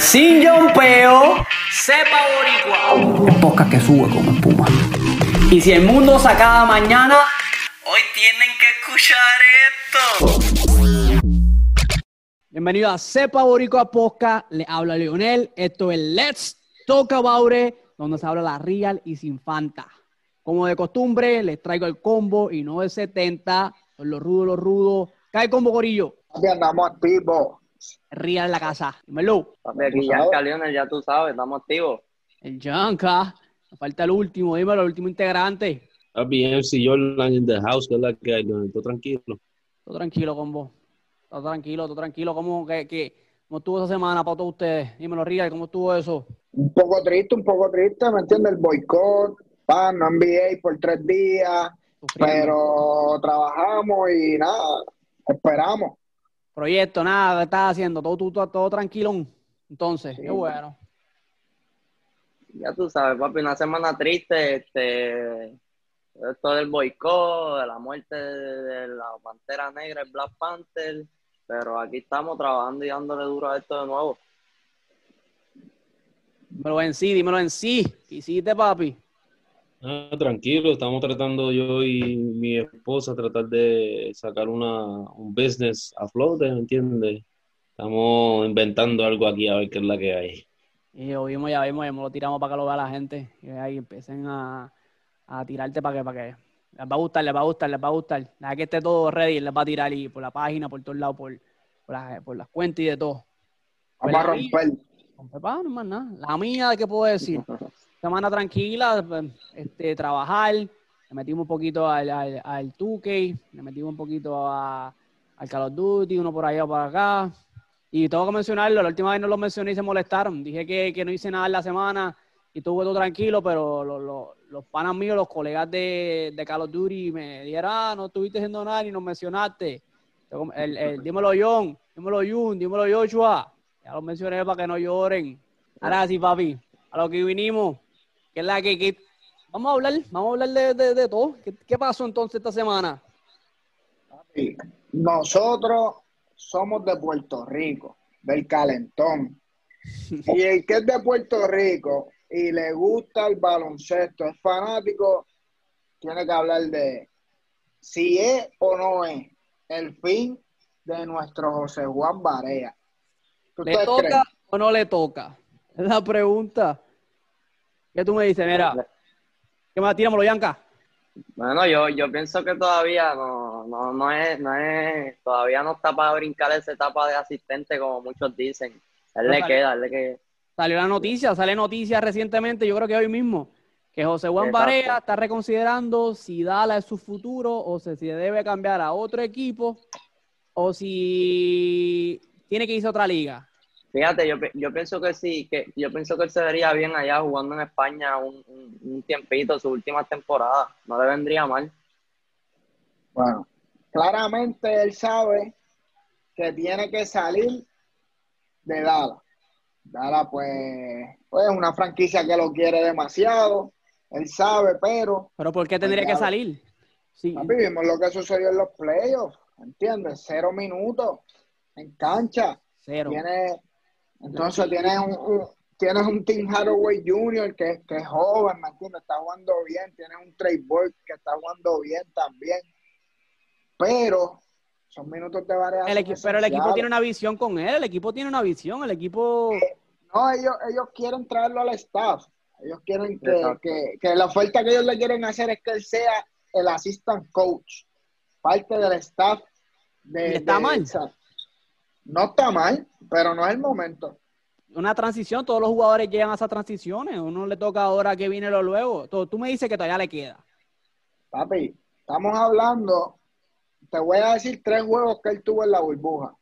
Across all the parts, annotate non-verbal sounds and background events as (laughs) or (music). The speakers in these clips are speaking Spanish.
sin yompeo, sepa boricua. El podcast que sube como espuma. Y si el mundo se acaba mañana, hoy tienen que escuchar esto. Bienvenido a Sepa Boricua Podcast. Le habla Leonel. Esto es Let's Talk About It, donde se habla la real y sin fanta. Como de costumbre, les traigo el combo y no de 70. Son los rudos, los rudos. Cae el combo, gorillo. Aquí andamos activos. Real en la casa. Dímelo. Papi, aquí Yanka Leonel, ya tú sabes, estamos activos. El Yanka. Falta el último, dímelo, el último integrante. Papi, MC Jordan in the house, que es la que hay, todo tranquilo. Todo tranquilo, combo. Todo tranquilo, todo tranquilo. ¿Cómo, que, que, ¿Cómo estuvo esa semana para todos ustedes? Dímelo, Real, ¿cómo estuvo eso? Un poco triste, un poco triste, ¿me entiendes? El boicot, pan, no NBA por tres días, Sufriendo. pero trabajamos y nada, esperamos. Proyecto, nada, ¿qué estás haciendo? Todo, todo, todo tranquilón. Entonces, Sí. qué bueno. Ya tú sabes, papi, una semana triste, este, esto del boicot, de la muerte de, de la Pantera Negra, el Black Panther, pero aquí estamos trabajando y dándole duro a esto de nuevo. Dímelo en sí, dímelo en sí. ¿Qué hiciste, papi? Ah, tranquilo, estamos tratando yo y mi esposa tratar de sacar una, un business a flote, ¿me entiendes? Estamos inventando algo aquí a ver qué es la que hay. Y lo vimos, ya vimos, ya lo tiramos para que lo vea la gente. Y ahí empiecen a, a tirarte para que, para que les va a gustar, les va a gustar, les va a gustar. Deja que esté todo ready, les va a tirar y por la página, por todos lados, por, por, las, por las cuentas y de todo. Pues Vamos a mía- romper. No más nada. La mía, ¿qué puedo decir? (laughs) Semana tranquila, este, trabajar. Le metimos un poquito al, al, al 2K, le metimos un poquito a, al Call of Duty, uno por allá o por acá. Y tengo que mencionarlo, la última vez no lo mencioné y se molestaron. Dije que, que no hice nada en la semana y estuve todo tranquilo, pero lo- lo- los panas míos, los colegas de, de Call of Duty me dijeron, ah, no estuviste haciendo nada ni nos mencionaste. El, el- dímelo John, dímelo Jun, dímelo Joshua. Ya los mencioné para que no lloren. Ahora sí, papi, a lo que vinimos, que es la que, que- vamos a hablar, vamos a hablar de, de- de todo. ¿Qué, qué pasó entonces esta semana? Sí. Nosotros somos de Puerto Rico, del calentón. (laughs) Y el que es de Puerto Rico y le gusta el baloncesto, es fanático, tiene que hablar de si es o no es el fin de nuestro José Juan Barea. ¿Qué ¿Le toca creen? o no le toca? Es la pregunta. ¿Qué tú me dices? Mira, ¿qué más? Tíramelo, Yanka. Bueno, yo, yo pienso que todavía no, no, no es, no es, todavía no está para brincar esa etapa de asistente como muchos dicen. Él le Ojalá. queda, él le queda. Salió la noticia, sale noticia recientemente, yo creo que hoy mismo, que José Juan. Barea está reconsiderando si Dallas es su futuro o si se debe cambiar a otro equipo o si tiene que irse a otra liga. Fíjate, yo, yo pienso que sí, que yo pienso que él se vería bien allá jugando en España un, un, un tiempito, su última temporada. No le vendría mal. Bueno, claramente él sabe que tiene que salir de Dallas. Dallas, pues, pues es una franquicia que lo quiere demasiado. Él sabe, pero Pero ¿por qué tendría que salir? Sí, vimos lo que sucedió en los playoffs, ¿entiendes? Cero minutos en cancha. cero. Tiene, entonces tienes un, un- tienes un Tim Hathaway Jr. que, que es joven, ¿me entiendes? Está jugando bien. Tienes un Trey Burke que está jugando bien también. Pero son minutos de variación. El pero el equipo tiene una visión con él, el equipo tiene una visión, el equipo... No, ellos, ellos quieren traerlo al staff. Ellos quieren que, que, que la oferta que ellos le quieren hacer es que él sea el assistant coach, parte del staff. De, ¿Y está de- mal? No está mal, pero no es el momento. Una transición, todos los jugadores llegan a esas transiciones, uno le toca ahora que viene lo luego. Tú, tú me dices que todavía le queda. Papi, estamos hablando, te voy a decir tres juegos que él tuvo en la burbuja.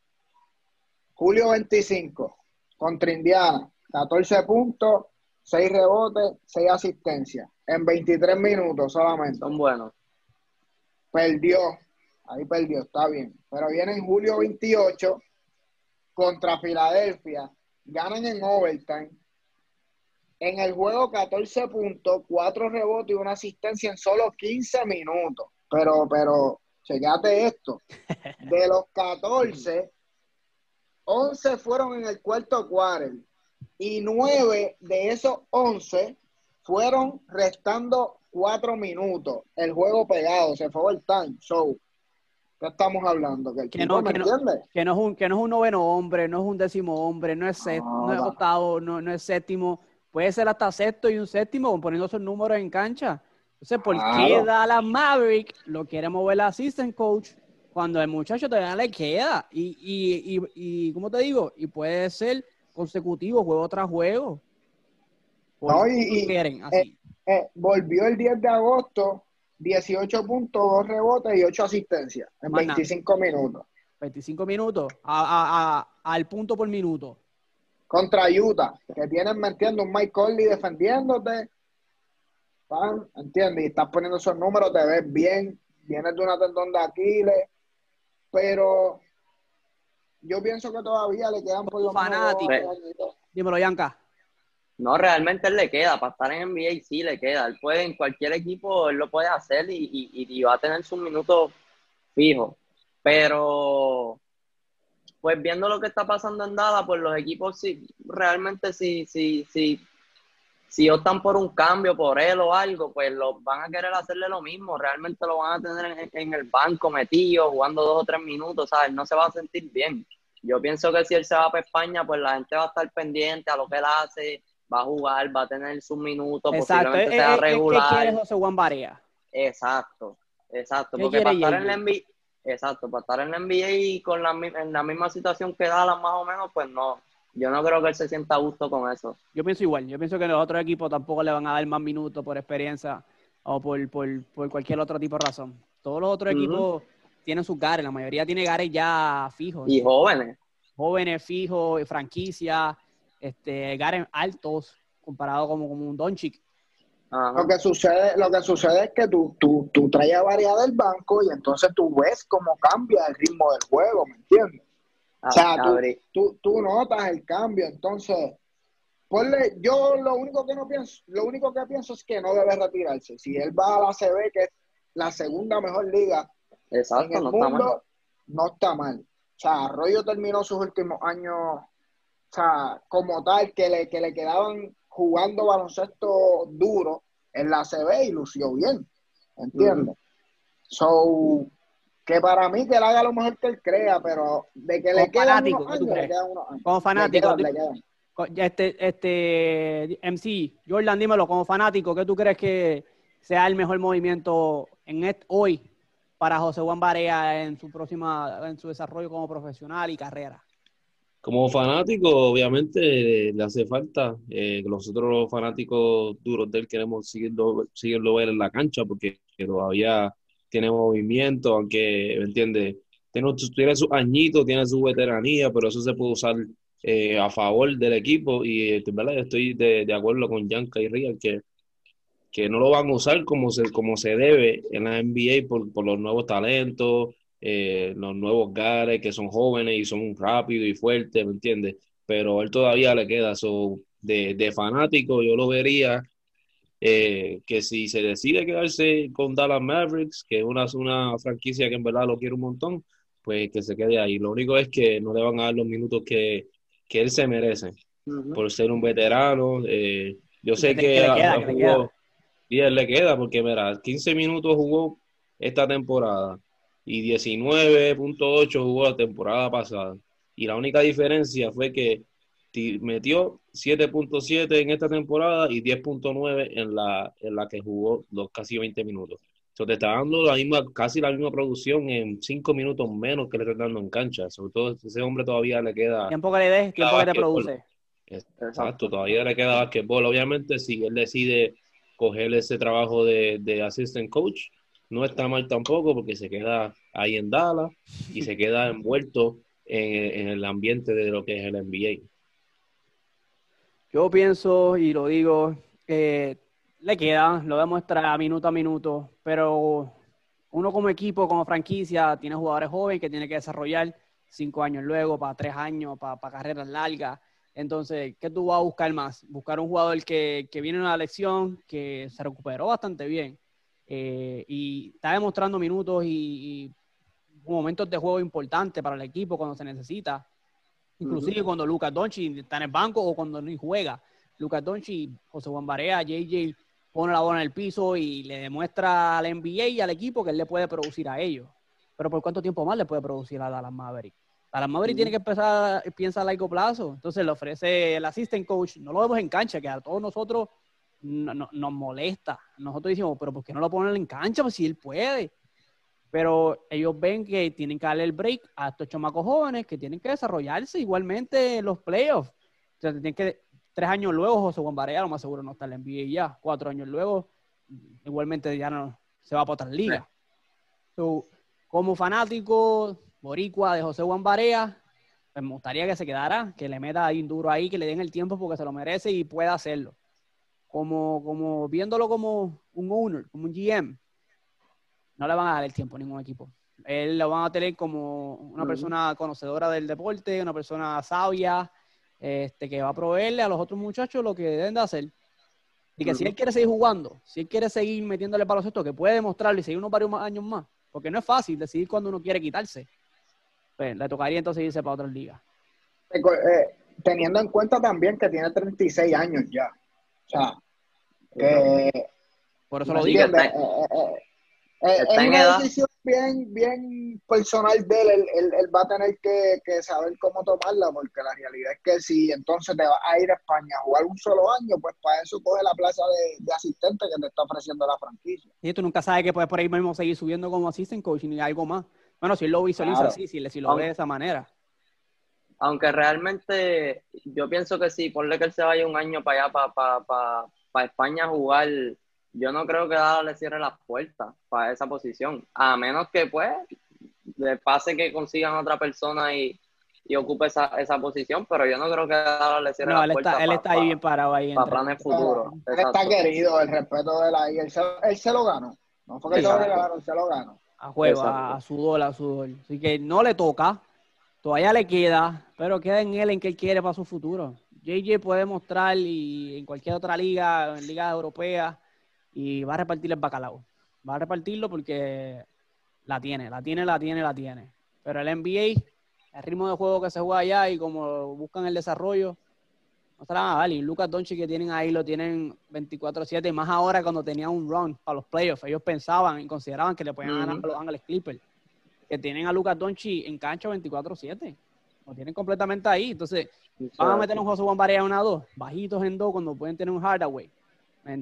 Julio 25 contra Indiana, 14 puntos, 6 rebotes, 6 asistencias, en 23 minutos solamente. Son buenos. Perdió, ahí perdió, está bien. Pero viene en julio 28 contra Filadelfia, ganan en overtime. En el juego 14 puntos, 4 rebotes y una asistencia en solo 15 minutos. Pero, pero, checate esto. De los 14, 11 fueron en el cuarto quarter. y nueve de esos once fueron restando cuatro minutos. El juego pegado, se fue el time. So, ¿qué estamos hablando? Que, el Que tipo, no, ¿me que no, entiendes? que no es un, que no es un noveno hombre, no es un décimo hombre, no es, set- No, no es octavo, no, no es séptimo, puede ser hasta sexto y un séptimo poniendo esos números en cancha. Entonces, ¿por qué Claro. Dallas Maverick lo quiere mover la assistant coach cuando el muchacho todavía le queda? Y, y, y, y ¿cómo te digo? Y puede ser consecutivo, juego tras juego. ¿Por No, qué y- quieren así? Eh, volvió el 10 de agosto, 18 puntos, 2 rebotes y 8 asistencias en Más nada. 25 minutos. 25 minutos a, a- a- al punto por minuto. Contra Utah, que tienen, ¿me entiendes? Un Mike Conley defendiéndote. Pan, ¿entiendes? Y estás poniendo esos números, te ves bien. Vienes de una tendón de Aquiles. Pero yo pienso que todavía le quedan por lo menos Fanático. Dímelo, Yanka. No, realmente él le queda, para estar en NBA sí le queda. Él puede, en cualquier equipo, él lo puede hacer y, y- y va a tener sus minutos fijos. Pero, pues viendo lo que está pasando en Dallas, pues los equipos sí, realmente sí, sí, sí, si optan por un cambio por él o algo, pues los van a querer hacerle lo mismo. Realmente lo van a tener en, en el banco metido, jugando dos o tres minutos, ¿sabes? No se va a sentir bien. Yo pienso que si él se va para España, pues la gente va a estar pendiente a lo que él hace, va a jugar, va a tener sus minutos, Exacto. posiblemente Eh, sea eh, ¿Qué regular. quiere José Juan Barea? Exacto, exacto, ¿Qué porque para estar en la? NBA, exacto, para estar en la NBA y con la, en la misma situación que Dallas más o menos, pues no, yo no creo que él se sienta a gusto con eso. Yo pienso igual. Yo pienso que los otros equipos tampoco le van a dar más minutos por experiencia o por, por, por cualquier otro tipo de razón. Todos los otros equipos tienen sus gares. La mayoría tiene gares ya fijos. Y jóvenes, Jóvenes, fijos, franquicia, este, gares altos comparado como, como un Doncic. Lo que sucede, lo que sucede es que tú, tú, tú traes a variedad del banco y entonces tú ves cómo cambia el ritmo del juego, ¿me entiendes? O sea, tú, tú, tú notas el cambio, entonces, ponle, yo lo único que no pienso, lo único que pienso es que no debe retirarse. Si él va a la CB, que es la segunda mejor liga en exacto, el no está mal. mundo, no está mal. O sea, Arroyo terminó sus últimos años, o sea, como tal, que le, que le quedaban jugando baloncesto duro en la CB y lució bien, ¿entiendes? So, que para mí que él haga lo mejor que él crea, pero de que le Como quedan fanático, unos ¿qué tú años, le quedan unos años. Como Le fanático, quedan, le quedan. Co- ya Este, este MC, Jordan, dímelo, como fanático, ¿qué tú crees que sea el mejor movimiento en est- hoy para José Juan Barea en su próxima, en su desarrollo como profesional y carrera? Como fanático, obviamente le hace falta. eh, nosotros los fanáticos duros de él queremos seguirlo, seguirlo ver en la cancha porque que todavía tiene movimiento, aunque, ¿me entiendes? Tiene, tiene sus añitos, tiene su veteranía, pero eso se puede usar eh, a favor del equipo y de verdad estoy de, de acuerdo con Yanka y Real que, que no lo van a usar como se, como se debe en la NBA por, por los nuevos talentos, eh, los nuevos gares que son jóvenes y son rápidos y fuertes, ¿me entiendes? Pero él todavía le queda, so, de, de fanático yo lo vería eh, que si se decide quedarse con Dallas Mavericks, que es una, una franquicia que en verdad lo quiere un montón, pues que se quede ahí. Lo único es que no le van a dar los minutos que, que él se merece por ser un veterano. eh, yo sé Que que, le- que le queda, que le jugó, queda. y él le queda, porque mira, 15 minutos jugó esta temporada y 19.8 jugó la temporada pasada. Y la única diferencia fue que ti- metió 7.7 en esta temporada y 10.9 en la, en la que jugó los casi 20 minutos. So, te está dando la misma, casi la misma producción en 5 minutos menos que le está dando en cancha. Sobre todo ese hombre todavía le queda Tiempo que le des, tiempo que te produce. Exacto, todavía le queda basquetbol. Obviamente, si él decide coger ese trabajo de, de assistant coach, no está mal tampoco porque se queda ahí en Dallas y se queda envuelto en, el ambiente de lo que es el NBA. Yo pienso y lo digo, eh, le queda, lo demuestra minuto a minuto, pero uno como equipo, como franquicia, tiene jugadores jóvenes que tiene que desarrollar cinco años luego, para tres años, para, carreras largas. Entonces, ¿qué tú vas a buscar más? Buscar un jugador que, que viene en una lección, que se recuperó bastante bien eh, y está demostrando minutos y, y momentos de juego importantes para el equipo cuando se necesita. Inclusive cuando Lucas Doncic está en el banco o cuando ni juega. Lucas Doncic, José Juan Barea, JJ pone la bola en el piso y le demuestra al NBA y al equipo que él le puede producir a ellos. Pero ¿por cuánto tiempo más le puede producir a Dallas Maverick? Dallas Maverick tiene que empezar, piensa a largo plazo. Entonces le ofrece el assistant coach, no lo vemos en cancha, que a todos nosotros nos molesta. Nosotros decimos, pero ¿por qué no lo ponen en cancha? Pues si él puede. Pero ellos ven que tienen que darle el break a estos chamacos jóvenes que tienen que desarrollarse igualmente en los playoffs. O sea, tienen que, tres años luego, José Juan Barea, lo más seguro no está en la NBA ya. Cuatro años luego, igualmente ya no se va para otra liga. como fanático boricua de José Juan Barea, pues me gustaría que se quedara, que le meta ahí un duro ahí, que le den el tiempo porque se lo merece y pueda hacerlo. Como, como viéndolo como un owner, como un GM, no le van a dar el tiempo a ningún equipo. Él lo van a tener como una persona conocedora del deporte, una persona sabia, este, que va a proveerle a los otros muchachos lo que deben de hacer. Y que si él quiere seguir jugando, si él quiere seguir metiéndole baloncesto, que puede demostrarlo y seguir unos varios años más, porque no es fácil decidir cuando uno quiere quitarse, pues le tocaría entonces irse para otras ligas. Eh, teniendo en cuenta también que tiene 36 años ya. O sea, que... Por eso lo digo. Eh, es una decisión bien, bien personal de él. Él, va a tener que, saber cómo tomarla, porque la realidad es que si entonces te vas a ir a España a jugar un solo año, pues para eso coge la plaza de, asistente que te está ofreciendo la franquicia. Y tú nunca sabes que puedes por ahí mismo seguir subiendo como assistant coach ni algo más. Bueno, si él lo visualiza así, si, si lo ve de esa manera. Aunque realmente yo pienso que sí, ponle que él se vaya un año para allá, para, para, para España a jugar yo no creo que Dallas le cierre las puertas para esa posición, a menos que pues le pase que consigan otra persona y, ocupe esa, esa posición, pero yo no creo que Dallas le cierre las puertas. él está ahí bien parado ahí. Para planes futuros. Él está querido, el respeto de la él se, él se lo ganó. No fue que se lo regalaron, se lo ganó. A juego, a, su sudor, a sudor. Así que no le toca, todavía le queda, pero queda en él en que él quiere para su futuro. JJ puede mostrar y en cualquier otra liga, en liga europea, y va a repartir el bacalao. Va a repartirlo porque la tiene, la tiene, la tiene, la tiene. Pero el NBA, el ritmo de juego que se juega allá y como buscan el desarrollo, no se la van a dar. Y Lucas Doncic que tienen ahí lo tienen 24-7, y más ahora cuando tenían un run para los playoffs. Ellos pensaban y consideraban que le podían ganar a los Ángeles Clippers. Que tienen a Lucas Doncic en cancha 24-7. Lo tienen completamente ahí. Entonces, van a meter un José Juan Barea una a dos, bajitos en dos cuando pueden tener un Hardaway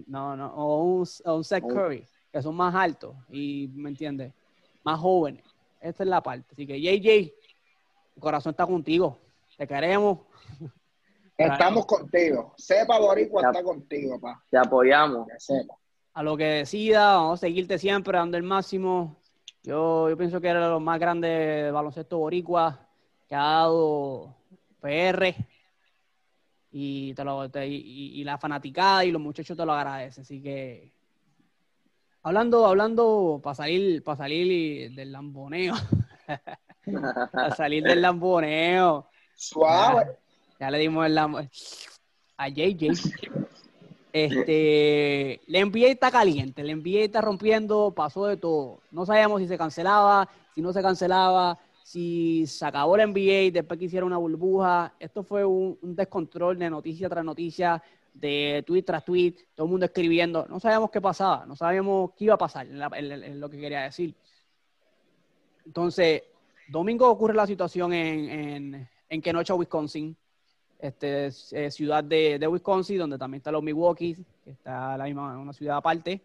no, no, o un, o Seth oh. Curry, que son más altos y, ¿me entiendes? Más jóvenes. Esta es la parte. Así que, JJ, el corazón está contigo. Te queremos. (laughs) Estamos contigo. Sepa Boricua está contigo, pa. Te apoyamos. A lo que decida, vamos a seguirte siempre dando el máximo. Yo, yo pienso que era lo más grande de baloncesto boricua que ha dado PR y, te lo, y, la fanaticada y los muchachos te lo agradecen. Así que, hablando, hablando, para salir, para salir del lamboneo, (laughs) para salir del lamboneo. Suave. Ya, le dimos el lamboneo a JJ. Este, la NBA está caliente, la NBA está rompiendo, pasó de todo. No sabíamos si se cancelaba, si no se cancelaba, si se acabó la NBA, después que una burbuja. Esto fue un, descontrol de noticia tras noticia, de tweet tras tweet, todo el mundo escribiendo. No sabíamos qué pasaba, no sabíamos qué iba a pasar, en, lo que quería decir. Entonces, domingo ocurre la situación en, en, en Kenosha, Wisconsin, este, eh, ciudad de, de, Wisconsin, donde también está los Milwaukee, que está la misma, una ciudad aparte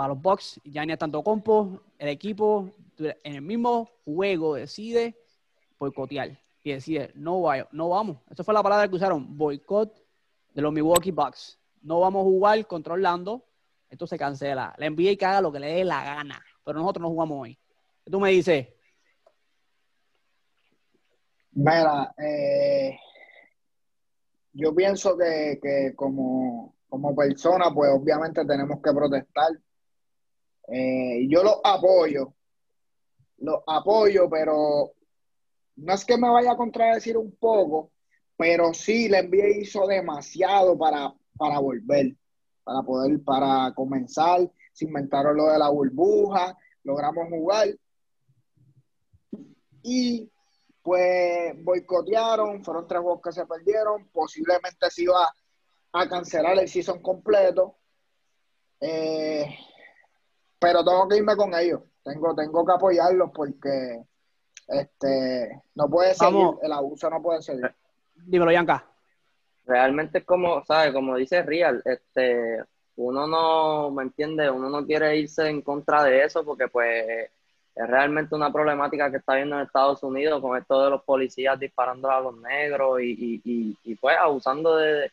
para los Bucks, ya ni tanto compo, el equipo en el mismo juego decide boicotear y decide no, no vamos. Esa fue la palabra que usaron, boicot de los Milwaukee Bucks. No vamos a jugar contra Orlando, esto se cancela. La NBA que haga lo que le dé la gana, pero nosotros no jugamos hoy. ¿Qué tú me dices? Mira, eh, yo pienso que, que como, como persona, pues obviamente tenemos que protestar. Eh, yo lo apoyo, lo apoyo, pero no es que me vaya a contradecir un poco, pero sí le envié hizo demasiado para, para volver, para poder, para comenzar, se inventaron lo de la burbuja, logramos jugar. Y pues boicotearon, fueron tres juegos que se perdieron, posiblemente se iba a cancelar el season completo. Eh, pero tengo que irme con ellos. Tengo, tengo que apoyarlos porque este no puede seguir, el abuso no puede seguir. Dímelo, Yanka. Realmente es como, ¿sabes? Como dice Real, este, uno no, ¿me entiende? Uno no quiere irse en contra de eso porque pues es realmente una problemática que está viendo en Estados Unidos con esto de los policías disparando a los negros y, y, y, pues abusando de,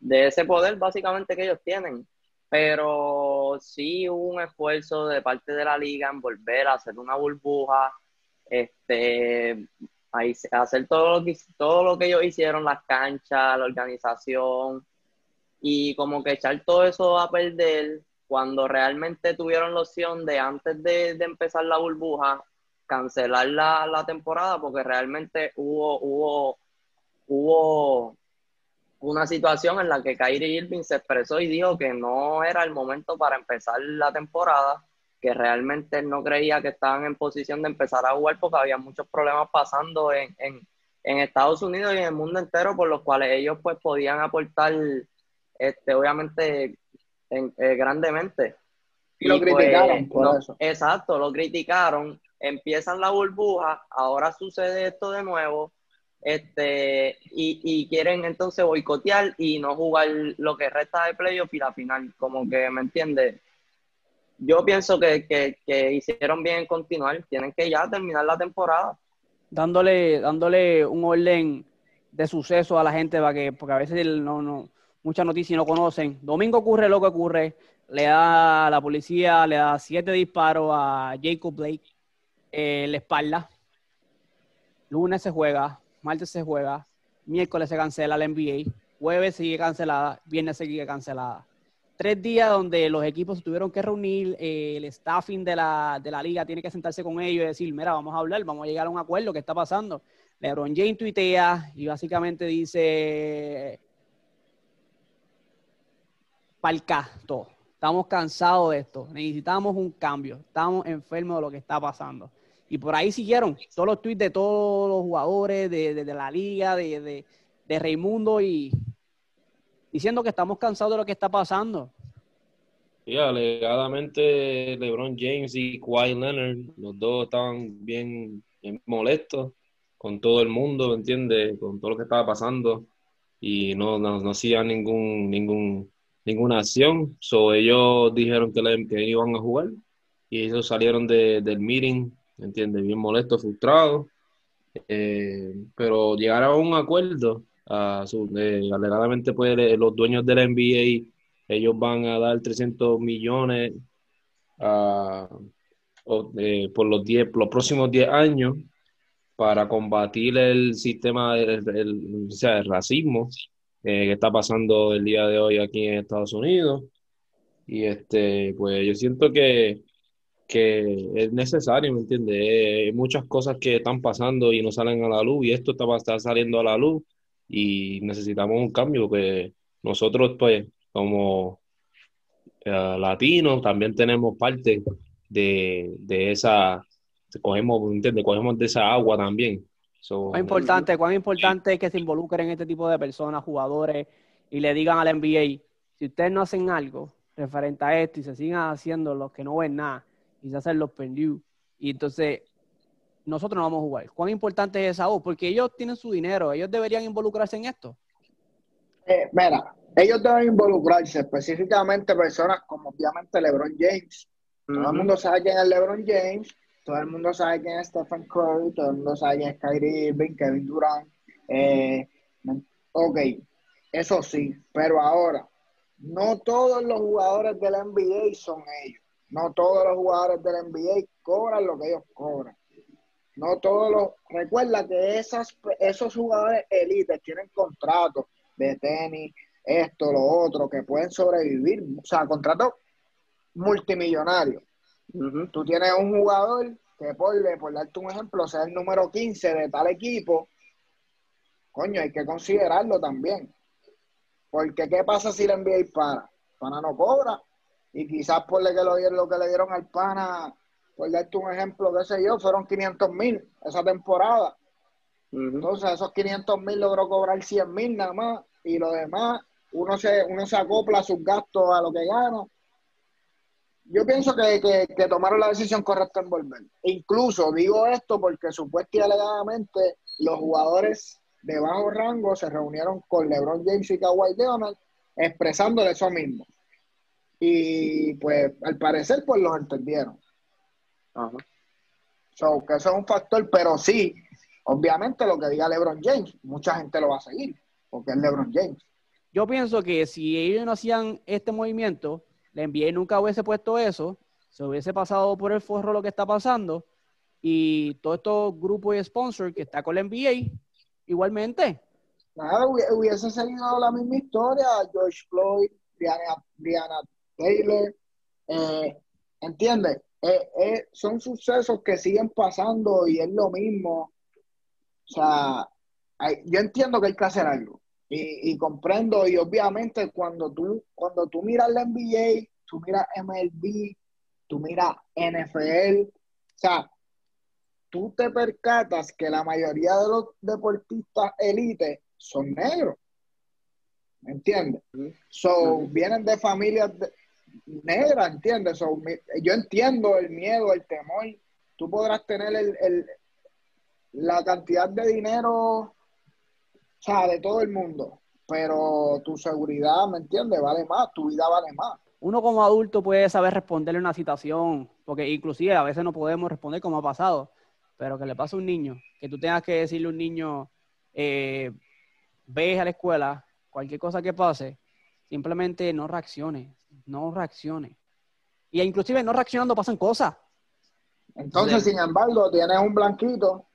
de, ese poder básicamente que ellos tienen. Pero sí hubo un esfuerzo de parte de la liga en volver a hacer una burbuja, este, hacer todo lo que, todo lo que ellos hicieron, las canchas, la organización, y como que echar todo eso a perder cuando realmente tuvieron la opción de antes de, empezar la burbuja, cancelar la, temporada porque realmente hubo, hubo, hubo una situación en la que Kyrie Irving se expresó y dijo que no era el momento para empezar la temporada, que realmente no creía que estaban en posición de empezar a jugar porque había muchos problemas pasando en, en Estados Unidos y en el mundo entero por los cuales ellos pues podían aportar este obviamente eh, grandemente. Y, lo criticaron por eso. Exacto, lo criticaron, empiezan la burbuja, ahora sucede esto de nuevo, este, y, quieren entonces boicotear y no jugar lo que resta de playoff y la final, como que, ¿me entiendes? Yo pienso que, que, hicieron bien en continuar, tienen que ya terminar la temporada. Dándole, dándole un orden de suceso a la gente para que, porque a veces no, no, muchas noticias no conocen. Domingo ocurre lo que ocurre. Le da la policía, le da siete disparos a Jacob Blake en la espalda. Lunes se juega, martes se juega, miércoles se cancela la NBA, jueves sigue cancelada, viernes sigue cancelada. Tres días donde los equipos tuvieron que reunir, eh, el staffing de la, de la liga tiene que sentarse con ellos y decir, mira, vamos a hablar, vamos a llegar a un acuerdo, ¿qué está pasando? LeBron James tuitea y básicamente dice, palca todo. Estamos cansados de esto. Necesitamos un cambio. Estamos enfermos de lo que está pasando. Y por ahí siguieron todos los tweets de todos los jugadores de, la liga, de, de, de Raimundo y diciendo que estamos cansados de lo que está pasando. Sí, alegadamente LeBron James y Kawhi Leonard, los dos estaban bien, molestos con todo el mundo, ¿me entiendes? Con todo lo que estaba pasando y no, no, no hacían ningún, ningún ninguna acción. So, ellos dijeron que, que iban a jugar y ellos salieron de, del meeting, ¿entiendes? Bien molestos, frustrados. Eh, pero llegaron a un acuerdo. A eh, alegadamente, pues, los dueños de la NBA, ellos van a dar 300 millones eh, por los, 10, los próximos 10 años para combatir el sistema, el, o sea, el racismo eh, que está pasando el día de hoy aquí en Estados Unidos. Y este, pues yo siento que, que es necesario, ¿me entiendes? hay muchas cosas que están pasando y no salen a la luz y esto está, está saliendo a la luz y necesitamos un cambio que nosotros pues como eh, latinos también tenemos parte de, de esa, cogemos, ¿entiendes? Cogemos de esa agua también cuán importante, cuán importante es que se involucren este tipo de personas, jugadores, y le digan al NBA, si ustedes no hacen algo referente a esto y se sigan haciendo los que no ven nada y se hacen los pendios, y entonces nosotros no vamos a jugar. ¿Cuán importante es esa voz? Porque ellos tienen su dinero, ellos deberían involucrarse en esto. Eh, mira, ellos deben involucrarse, específicamente personas como obviamente LeBron James. Todo el mundo sabe quién es LeBron James todo el mundo sabe quién es Stephen Curry, todo el mundo sabe quién es Kyrie Irving, Kevin Durant. Eh, ok, eso sí, pero ahora, no todos los jugadores de la NBA son ellos. No todos los jugadores de la NBA cobran lo que ellos cobran. No todos los. Recuerda que esas, esos jugadores élites tienen contratos de tenis, esto, lo otro, que pueden sobrevivir. O sea, contratos multimillonarios. Tú tienes un jugador que por, por darte un ejemplo, sea el número 15 de tal equipo, coño, hay que considerarlo también. Porque ¿qué pasa si le NBA para? Pana no cobra. Y quizás por lo que, lo, lo que le dieron al pana, por darte un ejemplo, qué sé yo, fueron 500 mil esa temporada. Entonces, esos 500 mil logró cobrar 100 mil nada más y lo demás, uno se, uno se acopla a sus gastos a lo que gana. Yo pienso que, que, que tomaron la decisión correcta en volver. Incluso digo esto porque supuestamente y alegadamente los jugadores de bajo rango se reunieron con LeBron James y Kawhi Leonard expresándole eso mismo. Y pues al parecer pues los entendieron. Ajá. So, que eso es un factor, pero sí, obviamente lo que diga LeBron James, mucha gente lo va a seguir, porque es LeBron James. Yo pienso que si ellos no hacían este movimiento, la NBA nunca hubiese puesto eso, se hubiese pasado por el forro lo que está pasando y todos estos grupos y sponsors que está con la NBA, igualmente. Hubi- hubiese seguido la misma historia, George Floyd, Brianna, Taylor, eh, ¿entiendes? Eh, eh, son sucesos que siguen pasando y es lo mismo. O sea, yo entiendo que hay que hacer algo y, y comprendo y obviamente cuando tú, cuando tú miras la NBA, tú miras MLB, tú miras NFL, o sea, tú te percatas que la mayoría de los deportistas élite son negros. ¿Me entiendes? So, vienen de familias de- negras, ¿entiendes? So, mi- yo entiendo el miedo, el temor. Tú podrás tener el, el- la cantidad de dinero, o sea, de todo el mundo, pero tu seguridad, ¿me entiendes? Vale más, tu vida vale más. Uno como adulto puede saber responderle a una situación, porque inclusive a veces no podemos responder como ha pasado, pero que le pasa a un niño, que tú tengas que decirle a un niño, eh, ve a la escuela, cualquier cosa que pase, simplemente no reaccione, no reaccione. Y inclusive no reaccionando pasan cosas. Entonces, sin embargo, tienes un blanquito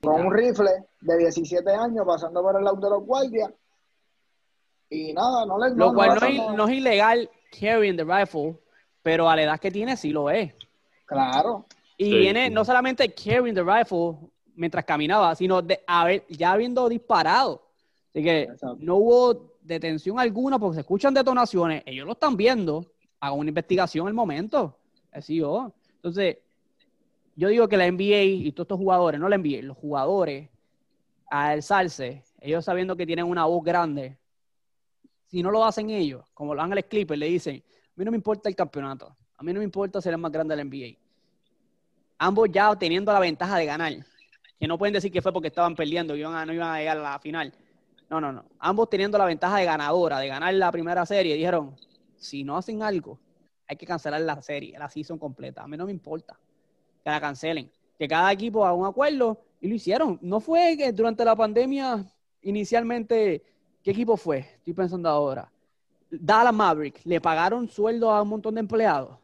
con un rifle de 17 años pasando por el lado de los guardias y nada, no le Lo no, cual no es, hacen no es ilegal carrying the rifle, pero a la edad que tiene sí lo es. Claro, Y Sí, viene no solamente carrying the rifle mientras caminaba, sino de haber, ya habiendo disparado. Así que Exacto. no hubo detención alguna porque se escuchan detonaciones. Ellos lo están viendo. Hagan una investigación al momento. Así yo. Entonces, yo digo que la NBA y todos estos jugadores, no la NBA, los jugadores, a alzarse, ellos sabiendo que tienen una voz grande, si no lo hacen ellos, como los Ángeles Clippers, le dicen, a mí no me importa el campeonato, a mí no me importa ser el más grande de la NBA. Ambos ya teniendo la ventaja de ganar, que no pueden decir que fue porque estaban perdiendo y no iban a llegar a la final. No, no, no. Ambos teniendo la ventaja de ganadora, de ganar la primera serie, dijeron, si no hacen algo, hay que cancelar la serie, la season completa. A mí no me importa que la cancelen. Que cada equipo haga un acuerdo y lo hicieron. No fue que durante la pandemia, inicialmente, ¿qué equipo fue? Estoy pensando ahora. Dallas Maverick, le pagaron sueldo a un montón de empleados.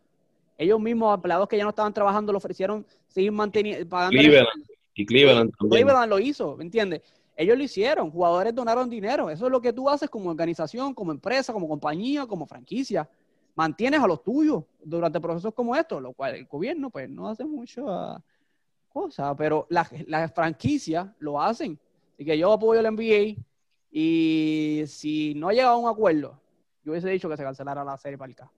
Ellos mismos, empleados que ya no estaban trabajando, le ofrecieron seguir manteniendo, pagando. Cleveland. Y Cleveland también. Cleveland lo hizo, ¿me entiendes? Ellos lo hicieron, jugadores donaron dinero. Eso es lo que tú haces como organización, como empresa, como compañía, como franquicia. Mantienes a los tuyos durante procesos como estos, lo cual el gobierno pues no hace mucho ah, cosa, pero las franquicias lo hacen. Así que yo apoyo el NBA y si no llega a un acuerdo, yo hubiese dicho que se cancelara la serie para el K.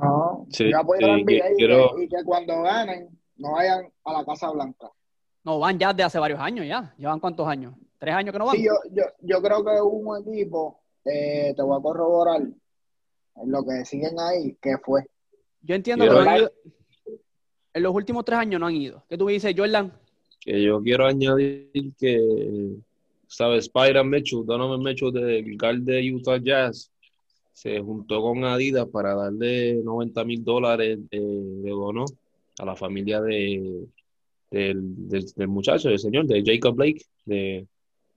No, Sí, yo apoyo sí, a la NBA y, quiero- que, y que cuando ganen no vayan a la Casa Blanca. No, van ya de hace varios años ya. ¿Llevan cuántos años? ¿Tres años que no van? Sí, yo, yo, yo creo que hubo un equipo, eh, te voy a corroborar lo que siguen ahí, que fue. Yo entiendo Quiero que no han ver- ido- en los últimos tres años no han ido. ¿Qué tú me dices, Jordan? que yo quiero añadir que, ¿sabes? Spider Mitchell, Donovan Mitchell del guard de Utah Jazz, se juntó con Adidas para darle 90 mil dólares de, de bono a la familia de, del, del, del muchacho, del señor, de Jacob Blake, de,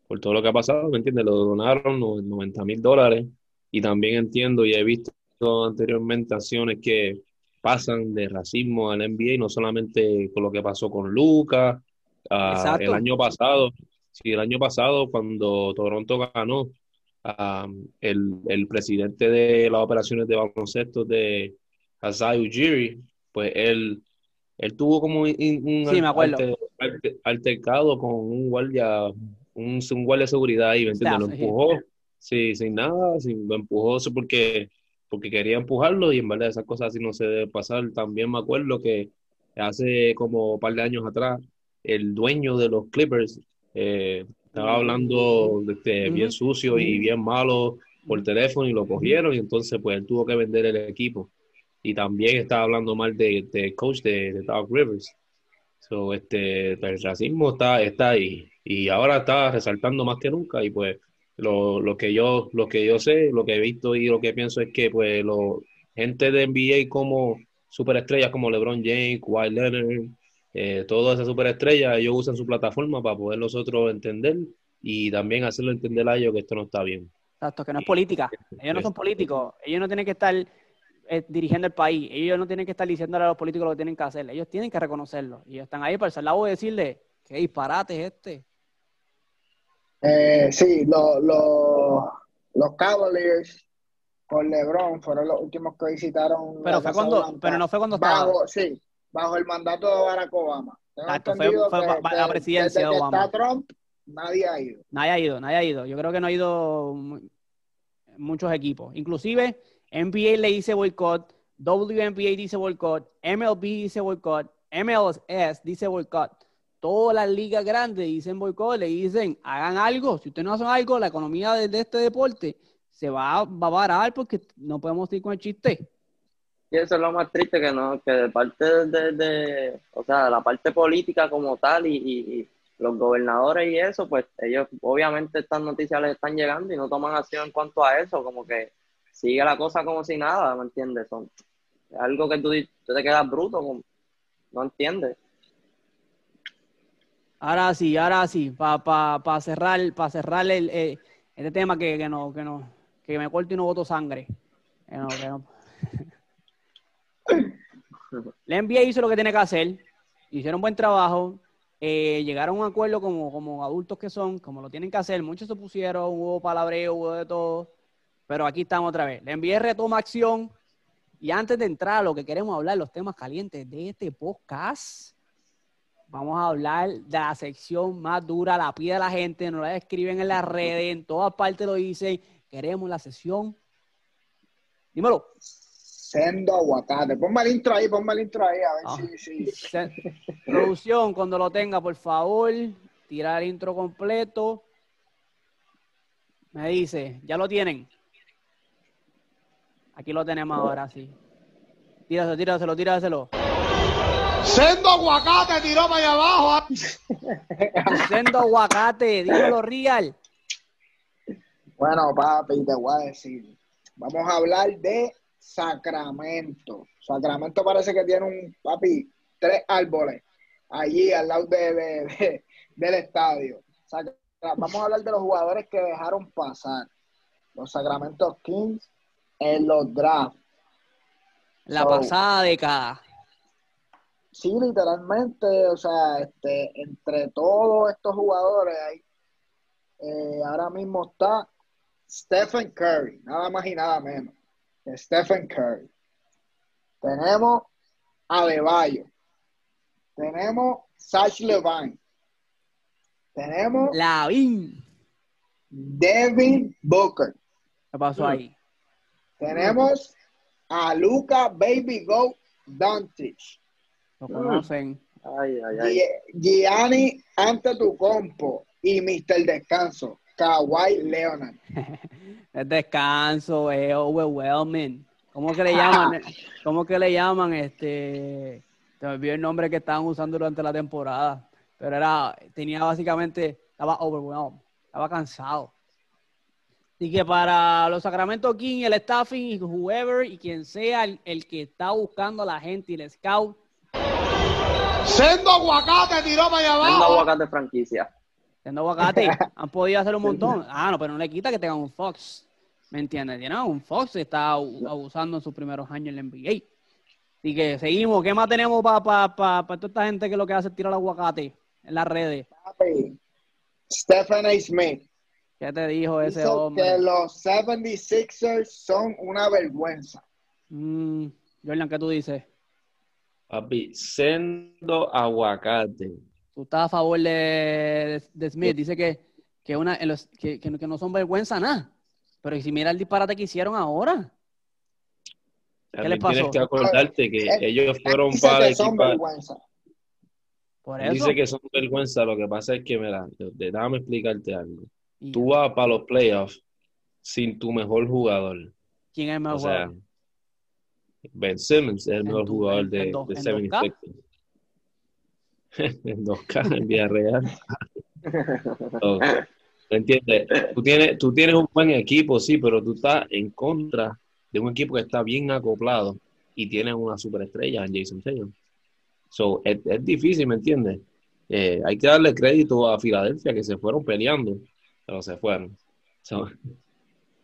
por todo lo que ha pasado, ¿me entiendes? Lo donaron no- 90 mil dólares y también entiendo y he visto anteriormente acciones que pasan de racismo al NBA, no solamente con lo que pasó con Lucas, Exacto. el año pasado, sí, el año pasado cuando Toronto ganó, el, el presidente de las operaciones de baloncesto de Hasai Ujiri, pues él, él tuvo como un, Sí, altercado con un guardia, un, un guardia de seguridad ahí, ¿me entiendes? Lo empujó, sí, sin nada, sin, lo empujó porque, porque quería empujarlo y en verdad esas cosas así no se deben pasar. También me acuerdo que hace como un par de años atrás, el dueño de los Clippers eh, estaba hablando este, bien sucio y bien malo por teléfono y lo cogieron y entonces pues él tuvo que vender el equipo. Y también estaba hablando mal del de coach de, de Doug Rivers. So, este, el racismo está, está ahí y ahora está resaltando más que nunca y pues lo, lo, que yo lo que yo sé, lo que he visto y lo que pienso es que pues lo, gente de NBA como superestrellas como LeBron James, Kawhi Leonard, eh, todas esas superestrellas, ellos usan su plataforma para poder nosotros entender y también hacerlo entender a ellos que esto no está bien. Exacto, que no es política. Ellos no son políticos. Ellos no tienen que estar eh, dirigiendo el país. Ellos no tienen que estar diciéndole a los políticos lo que tienen que hacer. Ellos tienen que reconocerlo. Y ellos están ahí para ser la voz y decirle, qué disparate es este. Eh, sí, los Cavaliers con LeBron fueron los últimos que visitaron. Pero, fue cuando, pero no fue cuando estaba. Bajo, sí, bajo el mandato de Barack Obama. Exacto, fue, fue la presidencia de Obama. Está Trump, nadie ha ido. Nadie ha ido, nadie ha ido. Yo creo que no ha ido muchos equipos. Inclusive NBA le dice boicot, WNBA dice boicot, MLB dice boicot, MLS dice boicot. Todas las ligas grandes dicen boicot, le dicen hagan algo. Si ustedes no hacen algo, la economía de, este deporte se va, va a parar porque no podemos ir con el chiste. Y eso es lo más triste que no, que de parte de, o sea, la parte política como tal y, los gobernadores y eso, pues ellos obviamente estas noticias les están llegando y no toman acción en cuanto a eso, como que sigue la cosa como si nada, ¿me entiendes? Son, es algo que tú, te quedas bruto, no entiendes. Ahora sí, ahora sí, para pa, cerrar, para cerrar el, eh, este tema que, que, no, que, no, que me corte y no voto sangre. Que no, que no. (laughs) La NBA hizo lo que tiene que hacer, hicieron buen trabajo, eh, llegaron a un acuerdo como, como adultos que son, como lo tienen que hacer. Muchos se pusieron, hubo palabreo, hubo de todo, pero aquí estamos otra vez. La NBA retoma acción y antes de entrar a lo que queremos hablar, los temas calientes de este podcast, vamos a hablar de la sección más dura, la pide la gente, nos la escriben en las redes, en todas partes lo dicen. Queremos la sesión. Dímelo. Sendo aguacate. Ponme el intro ahí, ponme el intro ahí, a ver ah. si, si. (laughs) Producción, cuando lo tenga, por favor, tira el intro completo. Me dice, ¿ya lo tienen? Aquí lo tenemos ahora, sí. Tíraselo, tíraselo, tíraselo. Sendo aguacate, tiró para allá abajo. (laughs) Sendo aguacate, dímelo real. Bueno, papi, te voy a decir. Vamos a hablar de Sacramento. Sacramento parece que tiene un, papi, tres árboles allí al lado de, del estadio. Vamos a hablar de los jugadores que dejaron pasar. Los Sacramento Kings en los drafts. La pasada década. Sí, literalmente, o sea, este, entre todos estos jugadores ahí, eh, ahora mismo está Stephen Curry, nada más y nada menos. Stephen Curry. Tenemos a Deballo. Tenemos Sash Levine. Tenemos Lavin. Devin Booker. ¿Qué pasó ahí? Tenemos a Luca Baby Go Doncic. Lo conocen. Ay, ay, ay. Gianni ante tu compo y Mr. Descanso. Kawhi Leonard. (laughs) es descanso, es overwhelming. ¿Cómo que le llaman? ¿Cómo que le llaman? Este, te me olvidó el nombre que estaban usando durante la temporada, pero era, tenía básicamente, estaba overwhelmed, estaba cansado. Así que para los Sacramento King, el staffing y whoever y quien sea el, que está buscando a la gente y el scout. Sendo aguacate tiró para allá abajo. Sendo aguacate franquicia. Siendo aguacate, (laughs) han podido hacer un montón. Ah, no, pero no le quita que tengan un Fox. ¿Me entiendes? Tienen un Fox está abusando en sus primeros años en la NBA. Así que seguimos. ¿Qué más tenemos para pa, pa, toda esta gente que lo que hace es tirar aguacate en las redes? Stephen A. Smith. ¿Qué te dijo ese hombre? Que los 76ers son una vergüenza. Mm, Jordan, ¿qué tú dices? Papi, siendo aguacate tú estás a favor de, Smith. Dice que, que, una, que, que, no son vergüenza nada. Pero si mira el disparate que hicieron ahora. ¿Qué les pasó? Tienes que acordarte que ellos fueron para son vergüenza. Por Él eso. Dice que son vergüenza, lo que pasa es que, mira, de- déjame explicarte algo. Y Tú vas para los playoffs sin tu mejor jugador. ¿Quién es el mejor O sea, jugador? Ben Simmons es el mejor jugador de, en de (laughs) en 76ers. en 2K, en Villarreal. So, (laughs) ¿Me entiendes? Tú tienes, tú tienes un buen equipo, sí, pero tú estás en contra de un equipo que está bien acoplado y tienes una superestrella en Jason Tatum. So, es, es difícil, ¿me entiendes? Eh, hay que darle crédito a Filadelfia que se fueron peleando, pero se fueron. So,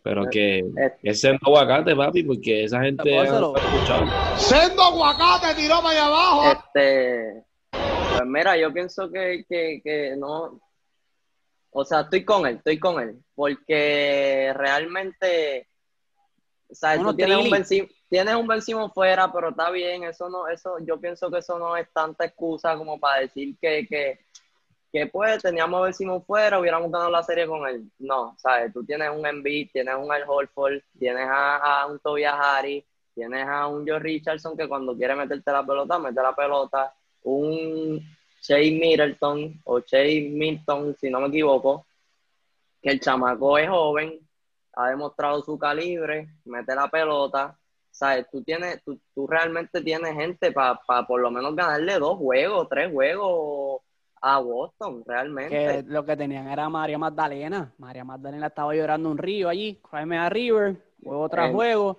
pero que Eh, es siendo aguacate, papi, porque esa gente escuchado. Sendo aguacate tiró para allá abajo. Este, pues mira, yo pienso que, que, que no, o sea, estoy con él, estoy con él, porque realmente, ¿sabes? Uno Tú tienes un, ben tienes un Ben fuera, pero está bien, eso no, eso, yo pienso que eso no es tanta excusa como para decir que, que, que pues teníamos a Ben Simmons fuera, hubiéramos ganado la serie con él. No, ¿sabes? Tú tienes un Embiid, tienes un Al Horford, tienes a, a un Tobias Harris, tienes a un Joe Richardson que cuando quiere meterte la pelota, mete la pelota, un Shea Middleton o Shea Milton, si no me equivoco, que el chamaco es joven, ha demostrado su calibre, mete la pelota, ¿sabes? Tú, tienes, tú, tú realmente tienes gente para por lo menos ganarle dos juegos, tres juegos a Boston, realmente. Que lo que tenían era María Magdalena. María Magdalena estaba llorando un río allí, Cry a River, juego tras Eh. juego.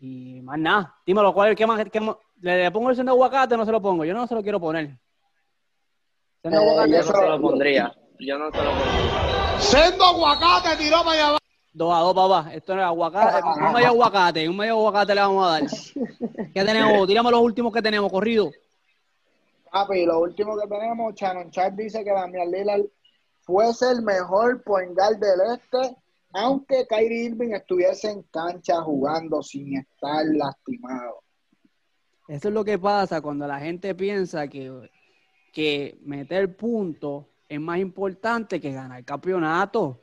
Y más nada. Dímelo, ¿cuál, qué más, qué más? ¿Le, le pongo el sendo aguacate o no se lo pongo? Yo no se lo quiero poner. Sendo Eh, aguacate, Yo no se lo pondría. Yo no se lo pondría. Sendo aguacate tiró para allá abajo. dos a dos, papá. Esto no es aguacate. Un medio aguacate, un medio aguacate le vamos a dar. (laughs) ¿Qué tenemos? Tírame los últimos que tenemos, corrido. Papi, lo último que tenemos, Shannon Chat dice que Damian Lillard fuese el mejor point guard del este, aunque Kyrie Irving estuviese en cancha jugando sin estar lastimado. Eso es lo que pasa cuando la gente piensa que, que meter puntos es más importante que ganar campeonato.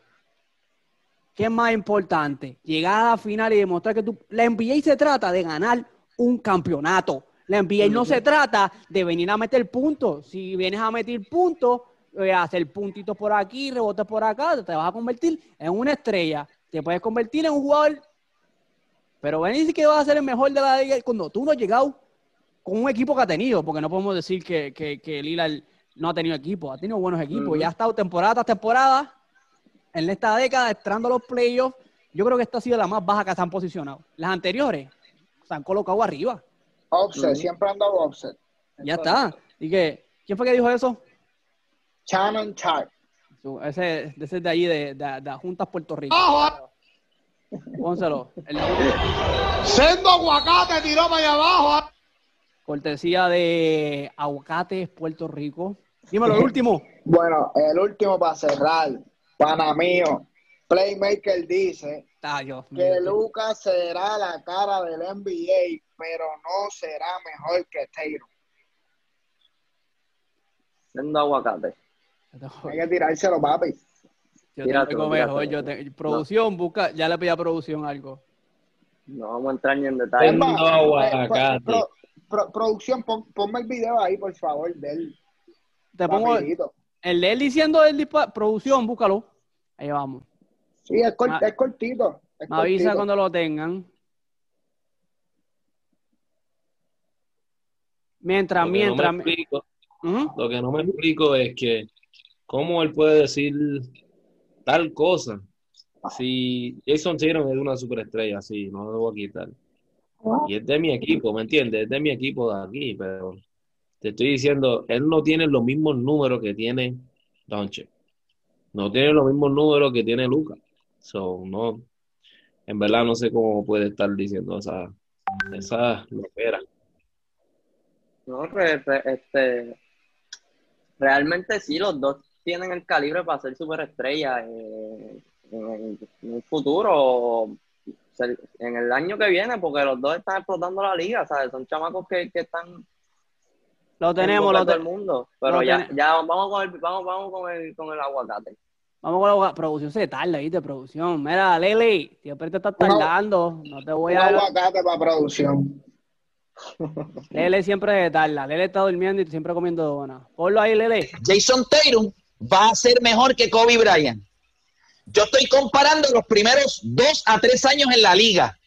¿Qué es más importante? Llegar a la final y demostrar que tú... La NBA se trata de ganar un campeonato. La NBA no se trata de venir a meter puntos. Si vienes a meter puntos, eh, hacer puntitos por aquí, rebotes por acá, te vas a convertir en una estrella. Te puedes convertir en un jugador pero ven y que vas a ser el mejor de la liga cuando tú no has llegado con un equipo que ha tenido, porque no podemos decir que, que, que Lillard no ha tenido equipo, ha tenido buenos equipos, Ujú. ya ha estado temporada tras temporada en esta década, entrando a los playoffs. Yo creo que esta ha sido la más baja que se han posicionado. Las anteriores se han colocado arriba. Offset, siempre han dado offset. Ya está. ¿Y que ¿Quién fue que dijo eso? Shannon. Su- Ese, ese de ahí de, de, de Juntas Puerto Rico. Pónselo. El- (laughs) Sendo aguacate tiró para allá abajo. cortesía de Aguacates Puerto Rico. Dímelo, el último. (laughs) Bueno, el último para cerrar, pana mío. Playmaker dice Ah, Dios que Lucas será la cara del NBA, pero no será mejor que Tatum. Siendo aguacate. Hay que tirárselo, papi. Yo Tírate, tengo tírate. mejor. Yo te- producción, busca, ya le pedí a producción algo. No vamos a entrar ni en detalle. Sendo aguacate. eh, pro- pro- producción, pon- ponme el video ahí, por favor, del Te pongo rapidito. el de él diciendo el disparo. Producción, búscalo. Ahí vamos. Sí, es, cort- es cortito. es Me avisa cuando lo tengan. Mientras, Lo que no me mientras. explico-. Lo que no me explico es que cómo él puede decir tal cosa si Jason Tatum es una superestrella, sí, no lo voy a quitar. Y es de mi equipo, ¿me entiendes? Es de mi equipo de aquí, pero te estoy diciendo, él no tiene los mismos números que tiene Doncic. No tiene los mismos números que tiene Lucas. So, no, en verdad no sé cómo puede estar diciendo esa, esa. No, re- re- este, realmente sí, los dos tienen el calibre para ser superestrellas eh, en, en un futuro, en el año que viene, porque los dos están explotando la liga, ¿sabes? Son chamacos que, que están Lo en tenemos, lo de todo te- el mundo. Pero lo ya, ya vamos con el, vamos, vamos con el, con el aguacate. Vamos con la producción, se tarda, ¿viste? Producción. Mira, Lele, siempre te estás tardando. No te voy Un a. aguacate para producción. Lele siempre de tarda. Lele está durmiendo y siempre comiendo donas. Ponlo ahí, Lele. Jason Tatum va a ser mejor que Kobe Bryant. Yo estoy comparando los primeros dos a tres años en la liga.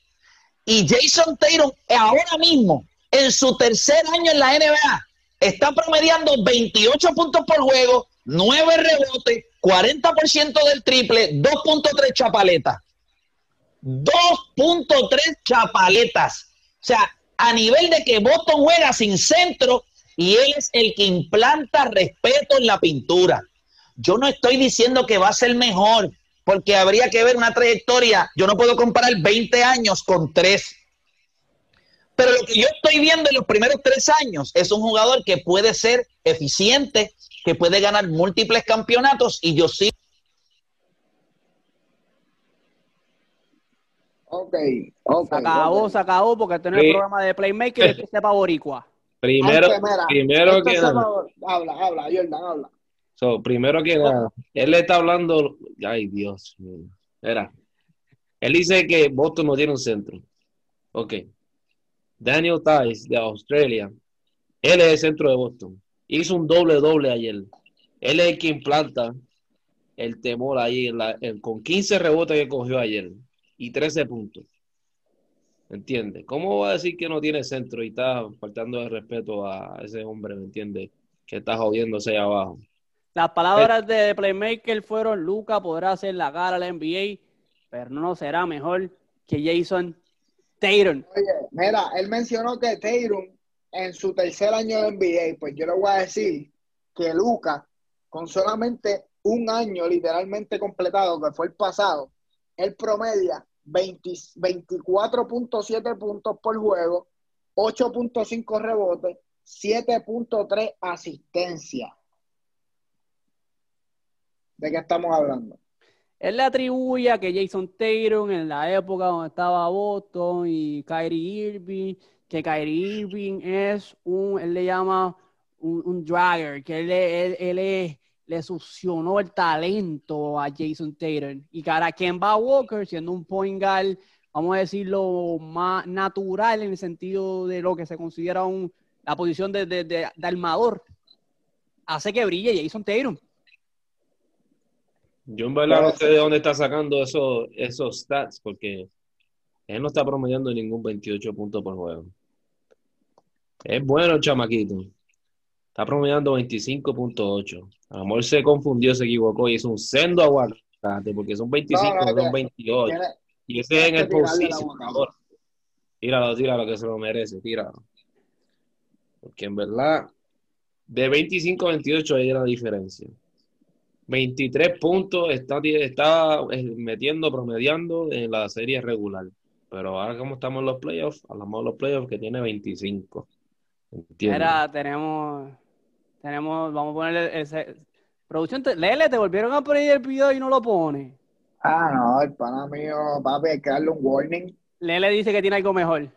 Y Jason Tatum ahora mismo, en su tercer año en la NBA, está promediando 28 puntos por juego, 9 rebotes, 40% del triple, 2.3 chapaletas. 2.3 chapaletas. O sea, a nivel de que Boston juega sin centro y él es el que implanta respeto en la pintura. Yo no estoy diciendo que va a ser mejor, porque habría que ver una trayectoria. Yo no puedo comparar 20 años con 3. Pero lo que yo estoy viendo en los primeros tres años es un jugador que puede ser eficiente, que puede ganar múltiples campeonatos y yo sí. Ok, ok. Se acabó, ok. se acabó porque este no es Sí. el programa de Playmaker es que sepa boricua. Primero, mira, primero que se nada, va- Habla, habla, Jordan, habla. so, primero que nada, él le está hablando, ay Dios mío, Mira, él dice que Boston no tiene un centro. Ok. Daniel Tice de Australia, él es el centro de Boston. Hizo un doble doble ayer. Él es el que implanta el temor ahí en la- en- con 15 rebotes que cogió ayer y 13 puntos. ¿Entiendes? ¿Cómo va a decir que no tiene centro y está faltando de respeto a ese hombre, ¿me entiendes? Que está jodiéndose ahí abajo. Las palabras de Playmaker fueron: Luca podrá hacer la cara a la NBA, pero no será mejor que Jason Tatum. Oye, mira, él mencionó que Tatum en su tercer año de NBA, pues yo le voy a decir que Luca, con solamente un año literalmente completado, que fue el pasado, él promedia 20 24.7 puntos por juego, 8.5 rebotes, 7.3 asistencias. ¿De qué estamos hablando? Él le atribuye a que Jason Tatum en la época donde estaba Boston y Kyrie Irving, que Kyrie Irving es un, él le llama un, un dragger, que él, él, él le, le succionó el talento a Jason Tatum. Y ahora Kemba Walker, siendo un point guard, vamos a decirlo, más natural en el sentido de lo que se considera un, la posición de, de, de- de armador, hace que brille Jason Tatum. Yo en verdad no sé de dónde está sacando esos, esos stats, porque él no está promediando ningún 28 puntos por juego. Es bueno el chamaquito. Está promediando 25.8. A lo mejor se confundió, se equivocó y es un sendo aguacate, porque son 25, No, no, no que- son 28. Tiene- Y ese es en el postseason. Tíralo, tíralo, que se lo merece, tíralo. Porque en verdad, de 25 a 28 hay una diferencia. 23 puntos está, está eh, metiendo, promediando en la serie regular. Pero ahora como estamos en los playoffs, hablamos de los playoffs que tiene 25. ¿Entiendes? Mira, tenemos, tenemos, vamos a ponerle ese. Producción, te- Lele, te volvieron a poner el video y no lo pone. Ah, no, el pana mío, papi, hay que darle un warning. Lele dice que tiene algo mejor.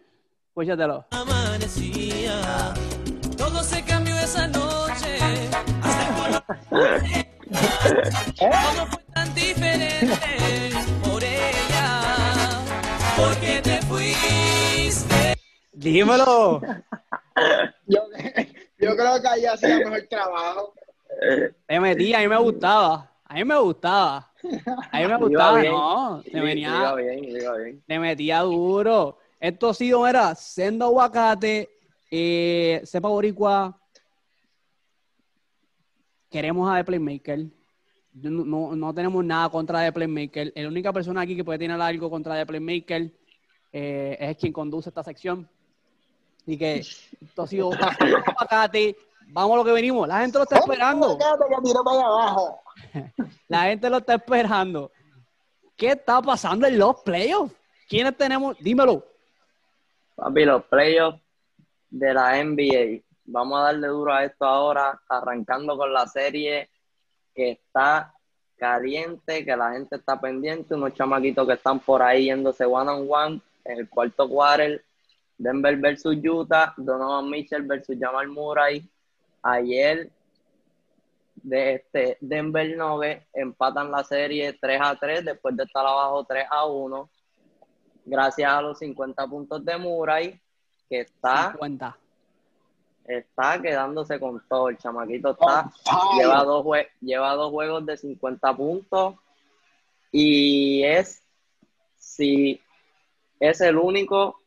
Escúchatelo. amanecía. Todo se cambió esa noche. Hasta el Todo fue tan diferente por ella. Porque te fuiste. Dímelo. (laughs) Yo, yo creo que ahí hacía mejor trabajo. Te metí, a mí me gustaba. A mí me gustaba. A mí me (laughs) gustaba, bien. no. Iba venía, bien, iba bien. te metía duro. Esto ha sido, era, sendo aguacate, eh, sepa boricua. Queremos a The Playmaker. No, no tenemos nada contra The Playmaker. La única persona aquí que puede tener algo contra The Playmaker eh, es quien conduce esta sección. Así que esto ha sido Sendo aguacate. Vamos a lo que venimos. La gente lo está esperando. (laughs) La gente lo está esperando. ¿Qué está pasando en los playoffs? ¿Quiénes tenemos? Dímelo. Papi, los playoffs de la NBA. Vamos a darle duro a esto ahora, arrancando con la serie que está caliente, que la gente está pendiente, unos chamaquitos que están por ahí yéndose one on one en el cuarto quarter, Denver versus Utah, Donovan Mitchell versus Jamal Murray. Ayer de este Denver Nuggets empatan la serie 3 a 3 después de estar abajo 3 a 1 gracias a los 50 puntos de Murray que está, 50. está quedándose con todo. El chamaquito está, fire. lleva dos, jue- lleva dos juegos de 50 puntos y es, si es el único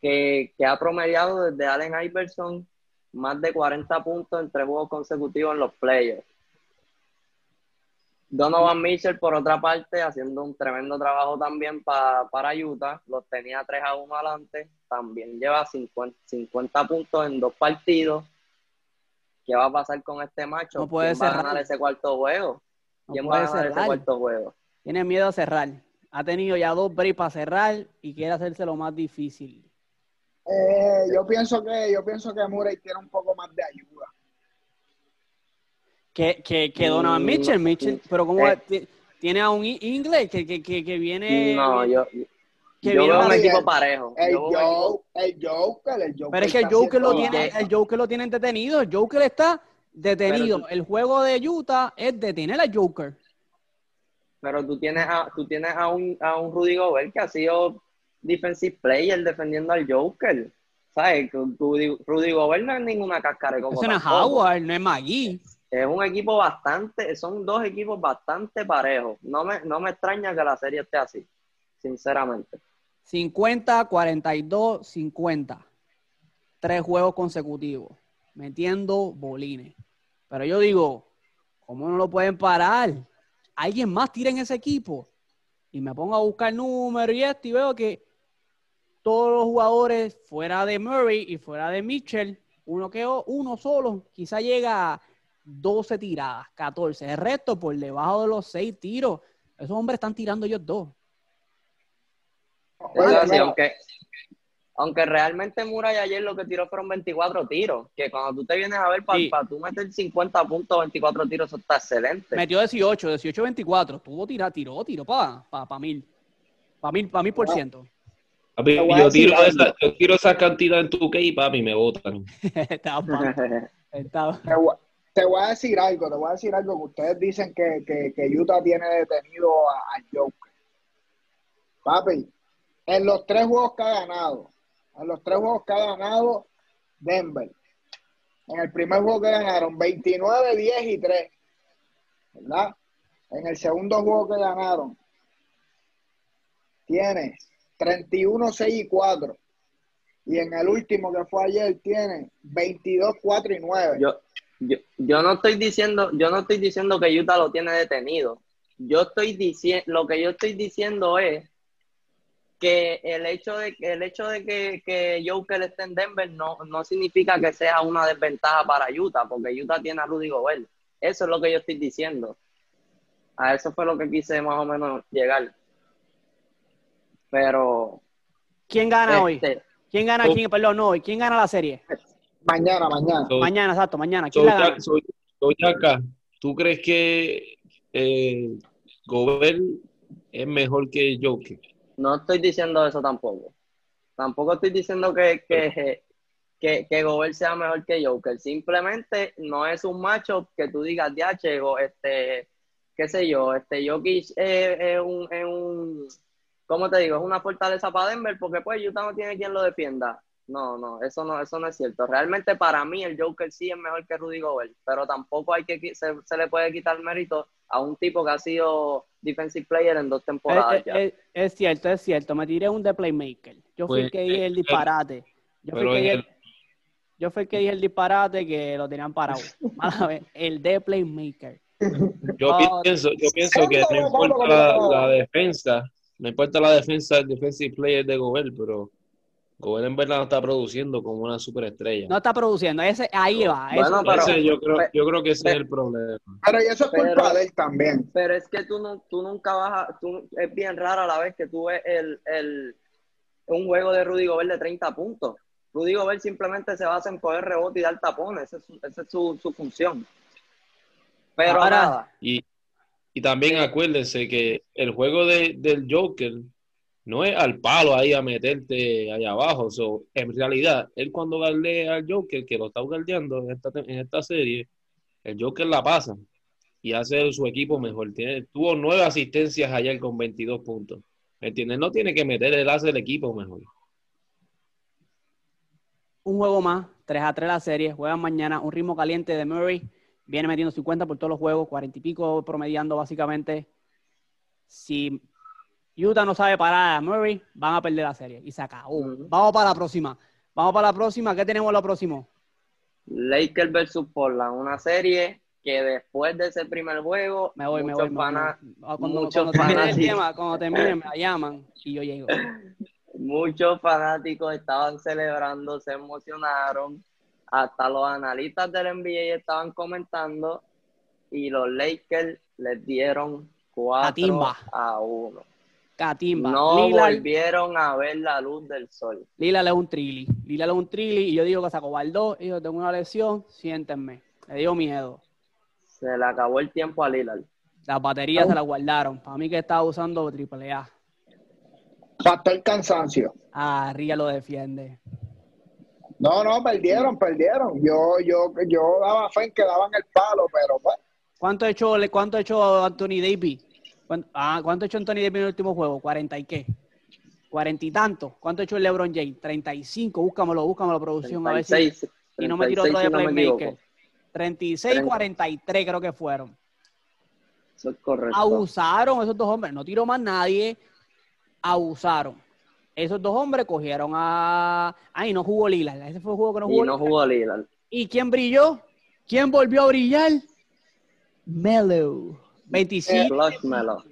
que, que ha promediado desde Allen Iverson más de 40 puntos en tres juegos consecutivos en los playoffs. Donovan Mitchell, por otra parte, haciendo un tremendo trabajo también pa- para Utah, los tenía 3 a 1 adelante, también lleva 50, 50 puntos en dos partidos. ¿Qué va a pasar con este macho? No puede ¿Quién va a ganar ese cuarto juego? No ¿Quién va a ganar ese cuarto juego? Tiene miedo a cerrar. Ha tenido ya dos breaks para cerrar y quiere hacerse lo más difícil. Eh, yo pienso que yo pienso que Murray tiene un poco más de ayuda. Que, que, que Donovan Mm, Mitchell, Mitchell, pero como eh. ti- tiene a un inglés que, que, que, que viene. No, yo, que yo viene veo un equipo parejo. El, Yo Joe, Joker, el Joker. Pero es que el Joker lo tiene, el Joker lo tiene detenido. El Joker está detenido. Tú- El juego de Utah es detener al Joker. Pero tú tienes a, tú tienes a un, a un Rudy Gobert que ha sido defensive player defendiendo al Joker. ¿Sabes? Rudy, Rudy Gobert no es ninguna cascara es tampoco. Howard, no es Magui. Es un equipo bastante, son dos equipos bastante parejos. No me, no me extraña que la serie esté así, sinceramente. 50, 42, 50. Tres juegos consecutivos. Metiendo bolines. Pero yo digo, ¿cómo no lo pueden parar? Alguien más tira en ese equipo. Y me pongo a buscar números y esto y veo que todos los jugadores fuera de Murray y fuera de Mitchell, uno que uno solo, quizá llega a 12 tiradas, 14. El resto por debajo de los 6 tiros. Esos hombres están tirando ellos dos. Así, mira, aunque, aunque realmente Murray ayer lo que tiró fueron 24 tiros, que cuando tú te vienes a ver para Sí. tú meter 50 puntos, 24 tiros, eso está excelente. Metió 18, 18, 24. Tuvo tirar, tiró, tiró para pa, pa mil. Para mil, pa mil por ciento. Papi, a yo, tiro esa, yo tiro esa cantidad en tu que y papi me botan. (laughs) (laughs) Te, voy, a decir algo, te voy a decir algo que ustedes dicen que, que, que Utah tiene detenido a- al Joker. Papi, en los tres juegos que ha ganado, en los tres juegos que ha ganado Denver, en el primer juego que ganaron 29, 10 y 3, ¿verdad? En el segundo juego que ganaron, tiene 31, 6 y 4. Y en el último que fue ayer tiene 22, 4 y 9. yo, yo, yo no estoy diciendo, yo no estoy diciendo que Utah lo tiene detenido. Yo estoy diciendo, lo que yo estoy diciendo es que el hecho de el hecho de que, que Joker esté en Denver no, no significa que sea una desventaja para Utah, porque Utah tiene a Rudy Gobert. Eso es lo que yo estoy diciendo. A eso fue lo que quise más o menos llegar. Pero ¿Quién gana hoy? este, ¿Quién gana? Oh. ¿Quién, perdón, no hoy. ¿Quién gana la serie? Mañana, mañana. So- Mañana, exacto, mañana. ¿Quién la gana? soy, soy acá. ¿Tú crees que eh, Gobert es mejor que Joker? No estoy diciendo eso tampoco. Tampoco estoy diciendo que, que, que, que Gobert sea mejor que Joker. Simplemente no es un macho que tú digas, DH, este, qué sé yo, este Jokic es, es un, es un, ¿cómo te digo? Es una fortaleza para Denver porque pues Utah no tiene quien lo defienda. No, no, eso no, eso no es cierto. Realmente para mí el Joker sí es mejor que Rudy Gobert, pero tampoco hay que se, se le puede quitar mérito a un tipo que ha sido defensive player en dos temporadas Es, ya. es- es cierto, es cierto. Me tiré un de playmaker. Yo fui el Pues, que dije el eh, disparate. Yo fui, que el- yo fui el que dije el disparate que lo tenían parado. (laughs) El de playmaker. Yo Ah, pienso, yo pienso que no importa la, la defensa, no importa la defensa del defensive player de Gobert, pero Gobert en verdad no está produciendo como una superestrella. No está produciendo. Ese, ahí va. Bueno, pero- Ese yo creo, yo creo que ese es el problema. Pero y eso es culpa Pero- de él también. Pero es que tú, no, tú nunca vas a... Tú, es bien raro a la vez que tú ves el, el, un juego de Rudy Gobert de 30 puntos. Rudy Gobert simplemente se basa en coger rebote y dar tapones. Esa es su, esa es su, su función. Pero Ahora- nada. Y, y también acuérdense que el juego de, del Joker no es al palo ahí a meterte allá abajo. So, en realidad, él cuando galdea al Joker, que lo está guardeando en esta, en esta serie, el Joker la pasa y hace su equipo mejor. Tiene, tuvo nueve asistencias ayer con 22 puntos. ¿Me entiendes? No tiene que meter, él hace el equipo mejor. un juego más, 3 a 3 la serie, juegan mañana, un ritmo caliente de Murray, viene metiendo 50 por todos los juegos, 40 y pico promediando básicamente. Si Utah no sabe parar a Murray, van a perder la serie y se acabó. Vamos para la próxima. Vamos para la próxima. ¿Qué tenemos lo próximo? Lakers versus Portland, una serie que después de ese primer juego, Me voy, me muchos voy. me voy, fana- me voy. Cuando, muchos cuando el fanáticos. tema, cuando termine, me la llaman y yo llego. (laughs) muchos fanáticos estaban celebrando, se emocionaron, hasta los analistas del NBA estaban comentando y los Lakers les dieron 4 Catimba. a 1. Catimba. No Lillard, volvieron a ver la luz del sol. Lillard es un trilli. Lillard es un trilli y yo digo que se acobardó y yo tengo una lesión, siéntenme. Me dio miedo. Se le acabó el tiempo a Lillard. Las baterías se las guardaron. Para mí que estaba usando triple A. Factor cansancio. Ah, Ría lo defiende. No, no, perdieron, perdieron. Yo, yo, yo daba fe en que daban el palo, pero pues, ¿Cuánto ha hecho, cuánto ha hecho Anthony Davis? ¿Cuánto, ah, ¿cuánto ha hecho Anthony Davis en el último juego? ¿40 y qué? ¿40 y tanto? ¿Cuánto ha hecho el LeBron James? 35. Búscamelo, búscamelo, producción. A ver si. 36, Y no me tiró 36, otro de si no playmaker. equivoco. 36, 30. 43 creo que fueron. Eso es correcto. Abusaron esos dos hombres. No tiró más nadie. Abusaron. Esos dos hombres cogieron a. Ay, no jugó Lila. Ese fue el juego que no jugó y no Lillard. jugó Lillard. ¿Y quién brilló? ¿Quién volvió a brillar? Melo. 25. Flush Melo.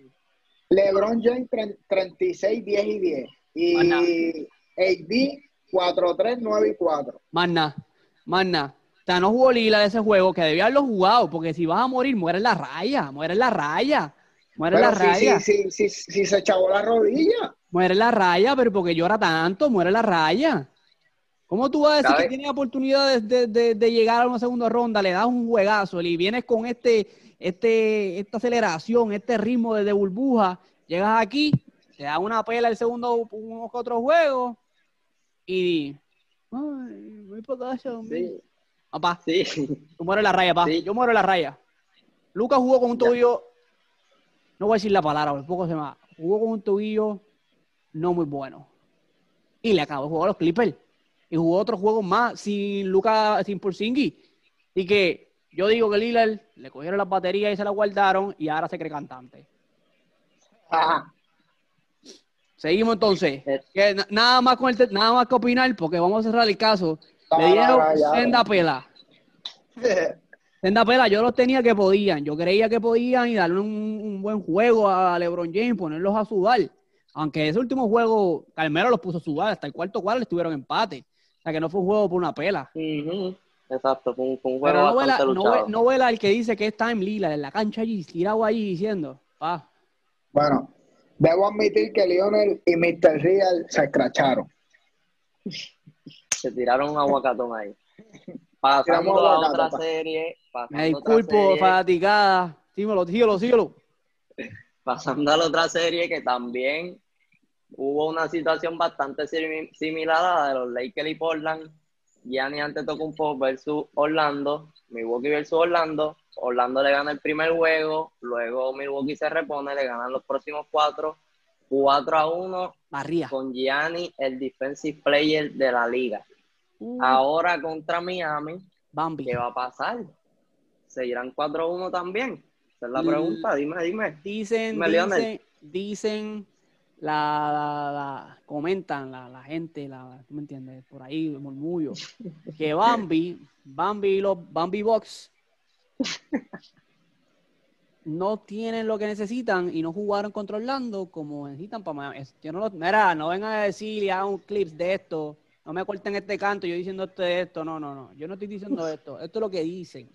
LeBron James tre- 36, 10 y 10. Más nada. Y AD 4, 3, 9 y 4. Más nada. Más nada. O sea, no jugó Lila de ese juego, que debía haberlo jugado, porque si vas a morir, muere en la raya. Muere en la raya. Muere en la raya. sí, sí, sí, sí se echabó la rodilla. Muere la raya, pero porque llora tanto, muere la raya. ¿Cómo tú vas a decir ¿Sabe? que tienes oportunidad de, de- de- llegar a una segunda ronda, le das un juegazo y vienes con este, este, esta aceleración, este ritmo de, de burbuja, llegas aquí, te da una pela el segundo, unos otros juegos y ay, para casa, hombre. Sí, Papá, sí. tú mueres en la raya, papá. Sí. Yo muero en la raya. Lucas jugó con un tobillo, no voy a decir la palabra, por poco se me va. Jugó con un tobillo no muy bueno. Y le acabó de jugar a los Clippers. Y jugó otros juegos más sin Lucas, sin Porzingis. Y que yo digo que Lillard le cogieron las baterías y se las guardaron y ahora se cree cantante. Ajá. Seguimos entonces. Que nada más con el nada más que opinar porque vamos a cerrar el caso. Le Ah, dieron ya. senda pela. (laughs) Senda pela, yo los tenía que podían. Yo creía que podían y darle un, un buen juego a LeBron James, ponerlos a sudar. Aunque ese último juego, Carmelo los puso a sudar. Hasta el cuarto cuarto estuvieron empate. O sea que no fue un juego por una pela. Ujú. Exacto, fue un, fue un Pero juego no vela, bastante no, luchado. no vela el que dice que está en Lila, en la cancha allí, tirado allí diciendo, pa, Bueno, debo admitir que Lionel y Mr. Real se escracharon. Se tiraron un aguacatón ahí. (laughs) Pasando a otra pa. serie. Me disculpo, serie, fanaticada. Síguelo, síguelo, síguelo. (laughs) pasando a la otra serie que también hubo una situación bastante simi- similar a la de los Lakers y Portland. Gianni Antetokounmpo versus Orlando, Milwaukee versus Orlando. Orlando le gana el primer juego, luego Milwaukee se repone, le ganan los próximos cuatro, 4 a 1 Barría. con Gianni, el defensive player de la liga. Uh, Ahora contra Miami, Bambi. ¿qué va a pasar? ¿Se irán 4 a 1 también? Esa es la pregunta, dime, dime. Dicen, Dime, dicen, dicen, la, la- la- comentan la, la gente, la, ¿tú me entiendes? Por ahí, murmullo, que (laughs) Bambi, Bambi y los Bambi Box (laughs) no tienen lo que necesitan y no jugaron contra Orlando como necesitan para Yo no lo, mira, no vengan a decir y hagan un clips de esto, no me corten este canto, yo diciendo esto esto, no, no, no, yo no estoy diciendo esto, esto es lo que dicen.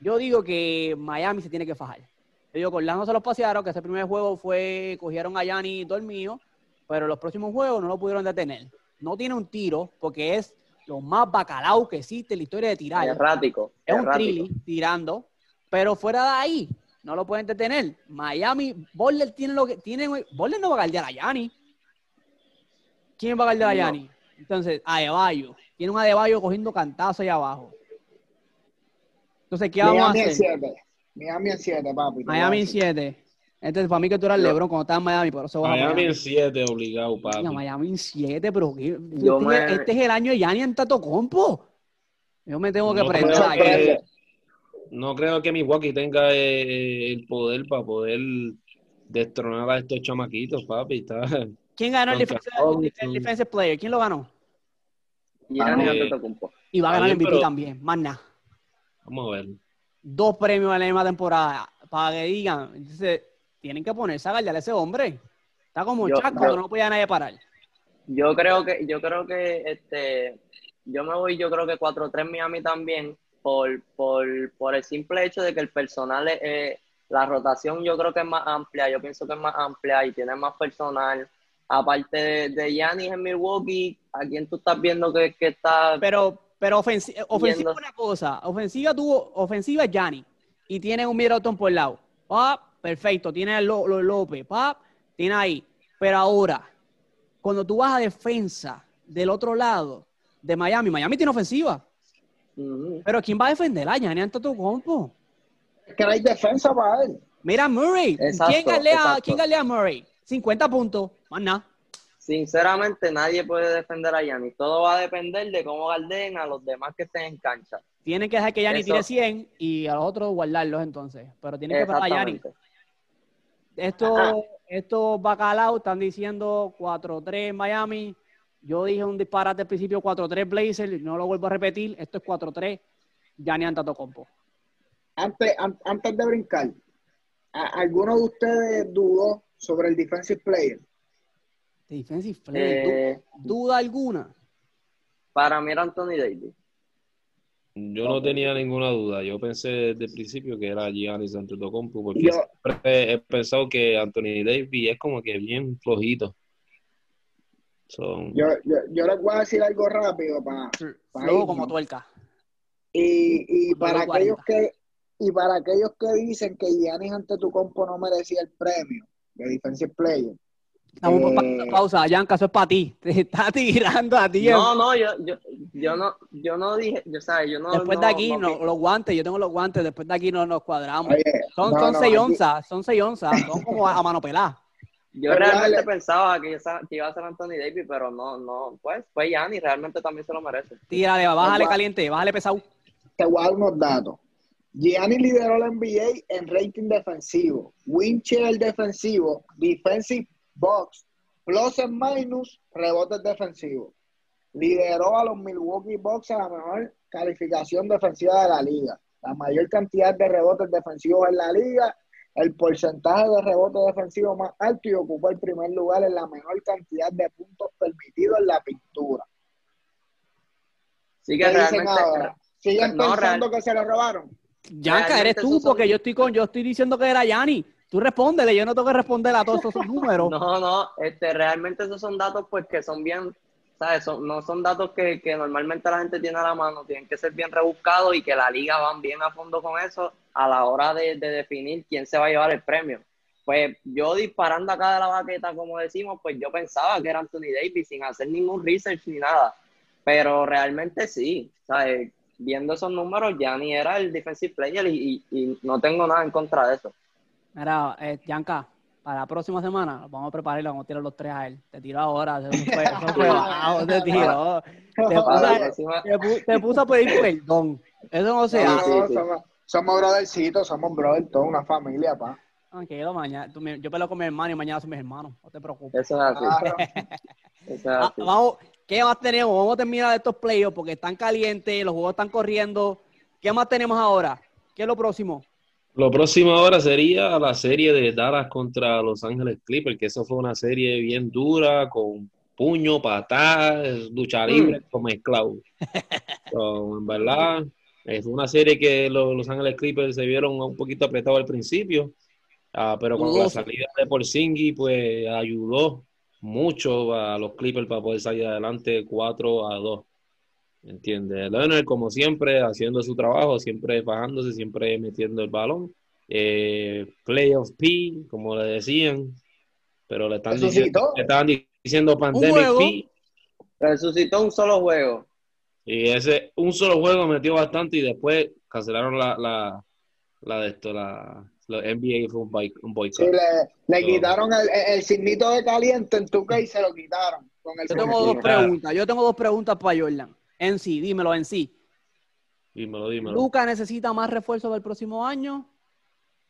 Yo digo que Miami se tiene que fajar. Yo digo que Orlando se los pasearon, que ese primer juego fue, cogieron a Yanni dormido, pero los próximos juegos no lo pudieron detener. No tiene un tiro, porque es lo más bacalao que existe en la historia de tirar. Errático. Es un trilly tirando, pero fuera de ahí, no lo pueden detener. Miami, Boller tiene lo que tiene. Boller no va a guardiar a Yanni. ¿Quién va a guardiar a No. Yanni? Entonces, Adebayo. Tiene un Adebayo cogiendo cantazo ahí abajo. Entonces, ¿qué vamos a Miami en hacer? 7. Miami en 7, papi. a Miami en decir. 7. Entonces, para mí que tú eras Yo- LeBron cuando estabas en Miami, por eso vas a Miami Miami. en 7, obligado, papi. Mira, Miami en 7, pero ¿qué? Yo este, me- este es el año de Gianni Antetokounmpo. Yo me tengo que No prender creo que- No creo que Milwaukee tenga eh, el poder para poder destronar a estos chamaquitos, papi. Está... ¿Quién ganó el defensive, el defensive player? ¿Quién lo ganó? Giannis Ah, Antetokounmpo. Y va a ganar el MVP pero- también, más nada. Vamos a ver. Dos premios en la misma temporada. Para que digan, entonces, tienen que ponerse a guardar a ese hombre. Está como Yo- Chaco, yo- no podía nadie parar. Yo creo que, yo creo que este, yo me voy, yo creo que 4-3 Miami también, por, por, por el simple hecho de que el personal es, eh, la rotación yo creo que es más amplia, yo pienso que es más amplia y tiene más personal. Aparte de, de Giannis en Milwaukee, ¿a quién tú estás viendo que, que está Pero, pero ofensi- ofensiva Yendo. una cosa. Ofensiva tuvo, ofensiva es Gianni. Y tiene un Middleton por el lado. Pap, perfecto. Tiene a Lo- Lo- López. Pap, tiene ahí. Pero ahora, cuando tú vas a defensa del otro lado de Miami, Miami tiene ofensiva. Pero ¿quién va a defender a Gianni Antetokounmpo? Es que no hay defensa para él. Mira Murray. Exacto, ¿Quién galea. ¿Quién galea a Murray? 50 puntos. Más nada. Sinceramente, nadie puede defender a Giannis. Todo va a depender de cómo guarden a los demás que estén en cancha. Tienen que dejar que Eso- tire 100 y a los otros guardarlos entonces. Pero tienen que parar a Gianni. Exactamente. Esto, Ajá. estos bacalao están diciendo 4-3 en Miami. Yo dije un disparate al principio 4-3 Blazers, no lo vuelvo a repetir. Esto es 4-3 Gianni Antetokounmpo. Antes, an- antes de brincar, ¿a- ¿alguno de ustedes dudó sobre el defensive player? Defensive player, Eh, duda alguna. para mí era Anthony Davis. Yo no tenía ninguna duda. Yo pensé desde el principio que era Giannis Antetokounmpo porque Yo- siempre he pensado que Anthony Davis es como que bien flojito. So, Yo, yo, yo les voy a decir algo rápido para, para irnos. como tuerca. Y, y para Luego aquellos 40. que y para aquellos que dicen que Giannis Antetokounmpo no merecía el premio de defensive player. Pa- Eh, pa- pausa, Yanka, eso es para ti. (laughs) Te está tirando a ti. No, no, yo, yo, yo no, yo no dije, yo sabes, yo no. después no- de aquí, no- no, los guantes, yo tengo los guantes, después de aquí no nos cuadramos. Oye, son no, son no, 6 aquí- onzas, son 6 onzas, son como a, a mano pelada. Yo Pero realmente dale. pensaba que, iba a ser Anthony Davis, pero no, no, pues fue Giannis, realmente también se lo merece. Tírale, bájale caliente, bájale pesado. te voy a dar unos datos. Giannis lideró la NBA en rating defensivo, win share defensivo, defensive box, plus and minus, rebotes defensivos. Lideró a los Milwaukee Bucks a la mejor calificación defensiva de la liga. La mayor cantidad de rebotes defensivos en la liga, el porcentaje de rebotes defensivos más alto y ocupó el primer lugar en la menor cantidad de puntos permitidos en la pintura. Sí ¿Qué que dicen realmente, ahora? ¿Siguen No, pensando real- que se lo robaron? Yanka, eres tú, porque yo estoy con, yo estoy diciendo que era Yanni. Tú respóndele, yo no tengo que responder a todos esos (laughs) números. no, no, este, realmente esos son datos pues que son bien, ¿sabes? Son, no son datos que, que normalmente la gente tiene a la mano, tienen que ser bien rebuscados y que la liga van bien a fondo con eso a la hora de, de definir quién se va a llevar el premio. Pues yo disparando acá de la baqueta, como decimos, pues yo pensaba que era Anthony Davis sin hacer ningún research ni nada. Pero realmente sí, ¿sabes? Viendo esos números, ya ni era el defensive player y, y- y no tengo nada en contra de eso. Mira, eh, Yanka, para la próxima semana vamos a preparar y le vamos a tirar los tres a él. Te tiro ahora, fue, fue te tiró. Te puso, te pu- te puso a pedir perdón. Eso no se hace. no. Somos, somos brothercitos, somos brother, toda una familia, pa. Tranquilo, mañana. tú yo peleo con mi hermano y mañana son mis hermanos. No te preocupes. eso es así. Claro. Eso es Ah, así. vamos, ¿Qué más tenemos? Vamos a terminar estos playoffs porque están calientes, los juegos están corriendo. ¿Qué más tenemos ahora? ¿Qué es lo próximo? Lo próximo ahora sería la serie de Dallas contra Los Ángeles Clippers, que eso fue una serie bien dura, con puño, patadas, lucha libre, como mezclado. (laughs) So, en verdad, es una serie que los, Los Ángeles Clippers se vieron un poquito apretados al principio, ah, pero con la salida de Porzingis, pues ayudó mucho a los Clippers para poder salir adelante 4 a 2. ¿Entiendes? Leonard, como siempre, haciendo su trabajo, siempre bajándose, siempre metiendo el balón. Eh, Playoff P, como le decían, pero le están Resucitó. diciendo, le estaban diciendo Pandemic. P. Resucitó un solo juego. Y ese, un solo juego metió bastante y después cancelaron la, la, la de esto, la, La NBA fue un, un Sí, boicot. le, le No. quitaron el, el, signito de caliente en tu y se lo quitaron. Con el Yo tengo dos preguntas. Yo tengo dos preguntas para Jordan. En sí, dímelo en sí. Dímelo, dímelo. Luca necesita más refuerzos para el próximo año.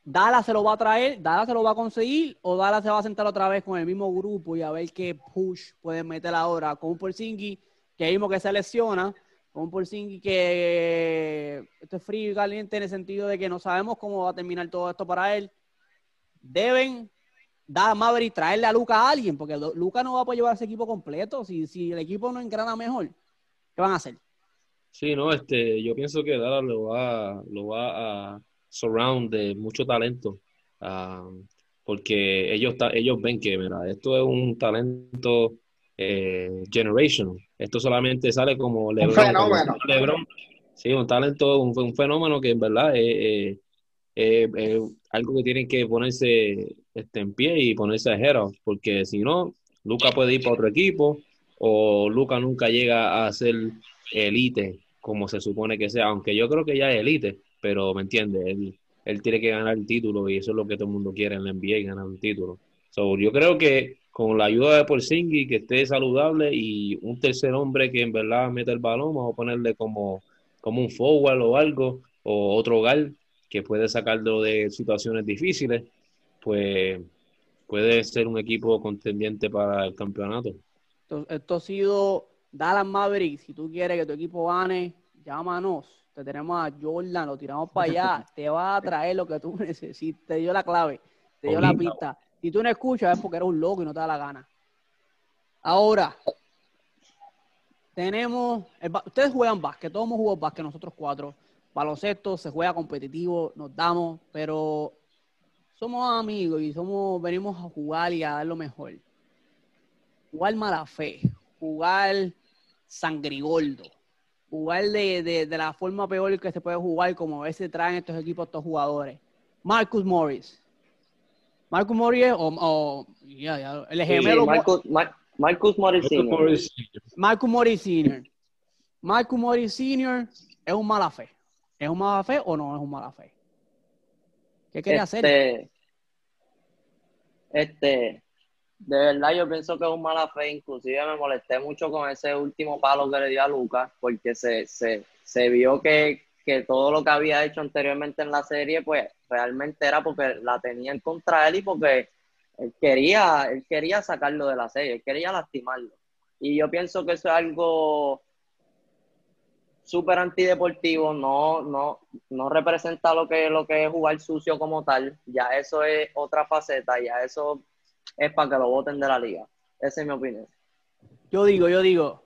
Dallas se lo va a traer, Dallas se lo va a conseguir, o Dallas se va a sentar otra vez con el mismo grupo y a ver qué push pueden meter ahora con un Porzingis que mismo que se lesiona, con un Porzingis que esto es frío y caliente en el sentido de que no sabemos cómo va a terminar todo esto para él. Deben dar a Maverick traerle a Luca a alguien, porque Lu- Luca no va a poder llevar ese equipo completo. Si, si el equipo no engrana mejor, ¿qué van a hacer? Sí, no, este, yo pienso que Dallas lo va, lo va a surround de mucho talento, ah, porque ellos, ta- ellos ven que, mira, esto es un talento eh, generational. Esto solamente sale como LeBron. fenómeno. como LeBron. Sí, un talento, un, un fenómeno que en verdad es, es- es- es algo que tienen que ponerse este, en pie y ponerse ahead of, porque si no, Luca puede ir para otro equipo o Luca nunca llega a ser elite como se supone que sea, aunque yo creo que ya es elite, pero me entiende, él, tiene que ganar el título y eso es lo que todo el mundo quiere en la NBA, ganar un título. So, yo creo que con la ayuda de Porzingis, que esté saludable y un tercer hombre que en verdad meta el balón, vamos a ponerle como, como un forward o algo, o otro hogar que puede sacarlo de situaciones difíciles, pues puede ser un equipo contendiente para el campeonato. Esto, ha sido Dallas Mavericks. Si tú quieres que tu equipo gane, llámanos. Te tenemos a Jordan, lo tiramos para allá. (laughs) Te va a traer lo que tú (laughs) necesites. Te dio la clave, te dio la pista. Si tú no escuchas es porque eres un loco y no te da la gana. Ahora, tenemos. ustedes juegan básquet, todos hemos jugado básquet, nosotros cuatro. Baloncesto se juega competitivo, nos damos, pero somos amigos y somos, venimos a jugar y a dar lo mejor jugar mala fe, jugar sangrigoldo, jugar de, de- de la forma peor que se puede jugar, como a veces traen estos equipos estos jugadores. Marcus Morris. Marcus Morris o, o- ya, ya, el Sí, gemelo Mo- Marcus, Mar- Marcus Morris Michael Sr. Morris, Marcus Morris Sr. Marcus Morris Sr. es un mala fe. ¿Es un mala fe o no es un mala fe? ¿Qué quería hacer? Este, este, de verdad yo pienso que es un mala fe, inclusive me molesté mucho con ese último palo que le dio a Lucas, porque se, se, se vio que, que todo lo que había hecho anteriormente en la serie, pues realmente era porque la tenía en contra él y porque él quería, él quería sacarlo de la serie, él quería lastimarlo. Y yo pienso que eso es algo súper antideportivo, no, no, no representa lo que, lo que es jugar sucio como tal, ya eso es otra faceta, ya eso es para que lo voten de la liga. Esa es mi opinión. Yo digo, yo digo.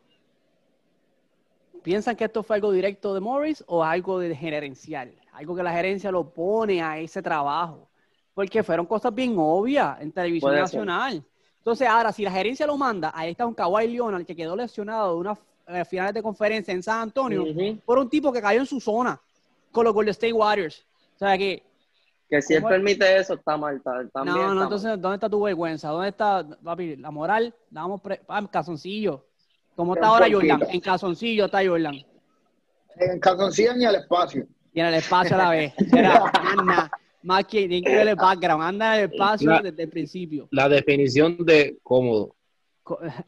¿Piensan que esto fue algo directo de Morris o algo de gerencial? Algo que la gerencia lo pone a ese trabajo. Porque fueron cosas bien obvias en televisión nacional. Entonces, ahora, si la gerencia lo manda, ahí está un Kawhi Leonard que quedó lesionado de unas eh, finales de conferencia en San Antonio Ujú. por un tipo que cayó en su zona con los Golden State Warriors. O sea que, Que si él permite eso, está mal. está- también no, está no, mal. entonces, ¿dónde está tu vergüenza? ¿Dónde está, papi, la moral? Damos pre- ah, en calzoncillo. ¿Cómo está ahora poquito. Jordan? En calzoncillo está Jordan. En calzoncillo ni el espacio. Y en el espacio a la vez. Anda, más que ver el background, anda en el espacio La- desde el principio. La definición de cómodo.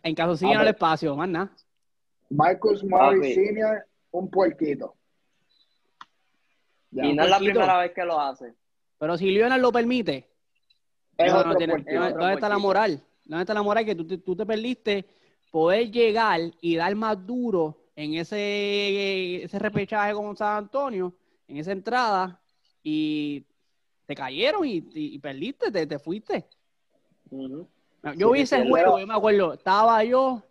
En calzoncillo en el espacio, más nada. Marcus Papi. Sr., un puerquito. Ya. y no es la primera vez que lo hace. Pero si Lionel lo permite, Es no, tiene-. ¿dónde, está la moral? ¿Dónde está la moral que tú, te- tú te perdiste poder llegar y dar más duro en ese, ese repechaje con San Antonio, en esa entrada, y te cayeron y, y- y perdiste, te, te fuiste? Yo Sí, vi ese juego, yo me acuerdo, estaba yo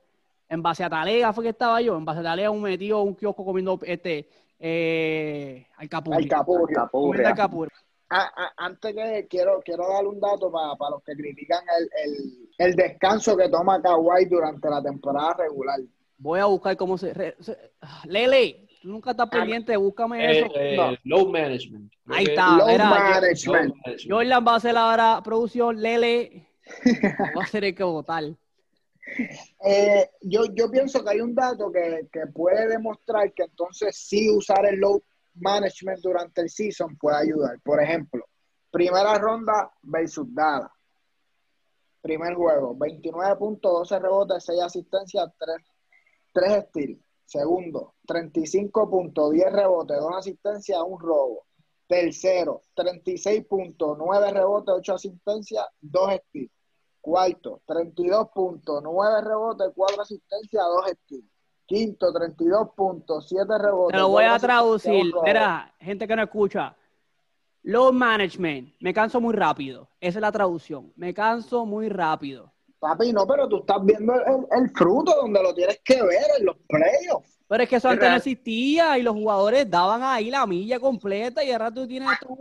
en base a Talega, fue que estaba yo, en base a Talega un metido un kiosco comiendo este eh, alcapurria. Alcapurria. Capurria. Comiendo alcapurria. Ah, ah, antes que quiero, quiero dar un dato para los que critican el, el, el descanso que toma Kawhi durante la temporada regular. Voy a buscar cómo se... re- se- ah, Lele, tú nunca estás pendiente, búscame Eh, eso. eh, No. load management. Creo Ahí está. Yo- management. Jordan va a hacer ahora producción, Lele (laughs) va a tener que votar. Eh, yo, yo pienso que hay un dato que, que puede demostrar que entonces sí usar el load management durante el season puede ayudar. Por ejemplo, Primera ronda versus Dallas. Primer juego, 29 puntos, 12 rebotes, 6 asistencias, 3, 3 steals. Segundo, 35 puntos, 10 rebotes, 2 asistencias, 1 robo. Tercero, 36 puntos, 9 rebotes, 8 asistencias, 2 steals. Cuarto, 32 puntos, 9 rebotes, 4 asistencias, 2 steals. Quinto, 32 puntos, 7 rebotes. Te lo voy a traducir. Mira, gente que no escucha. Load management. Me canso muy rápido. Esa es la traducción. Me canso muy rápido. Papi, no, pero tú estás viendo el, el- el fruto donde lo tienes que ver en los playoffs. Pero es que eso Es antes no existía y los jugadores daban ahí la milla completa y ahora tú tienes tu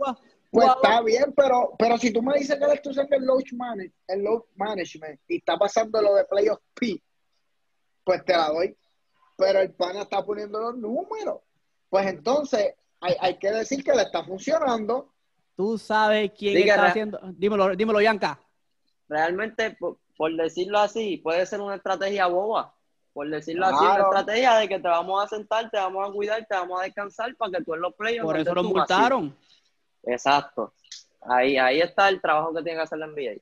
Pues está bien, pero, pero si tú me dices que le estoy usando el load, manage- el load management y está pasando lo de playoff P, pues te la doy. Pero el pana está poniendo los números. Pues entonces hay, hay que decir que le está funcionando. Tú sabes quién está haciendo. Dímelo, dímelo, Yanka. Realmente, por, por decirlo así, puede ser una estrategia boba. Por decirlo así, una estrategia de que te vamos a sentar, te vamos a cuidar, te vamos a descansar para que tú en los playoffs. Por eso lo multaron. Exacto. Ahí, ahí está el trabajo que tiene que hacer la NBA.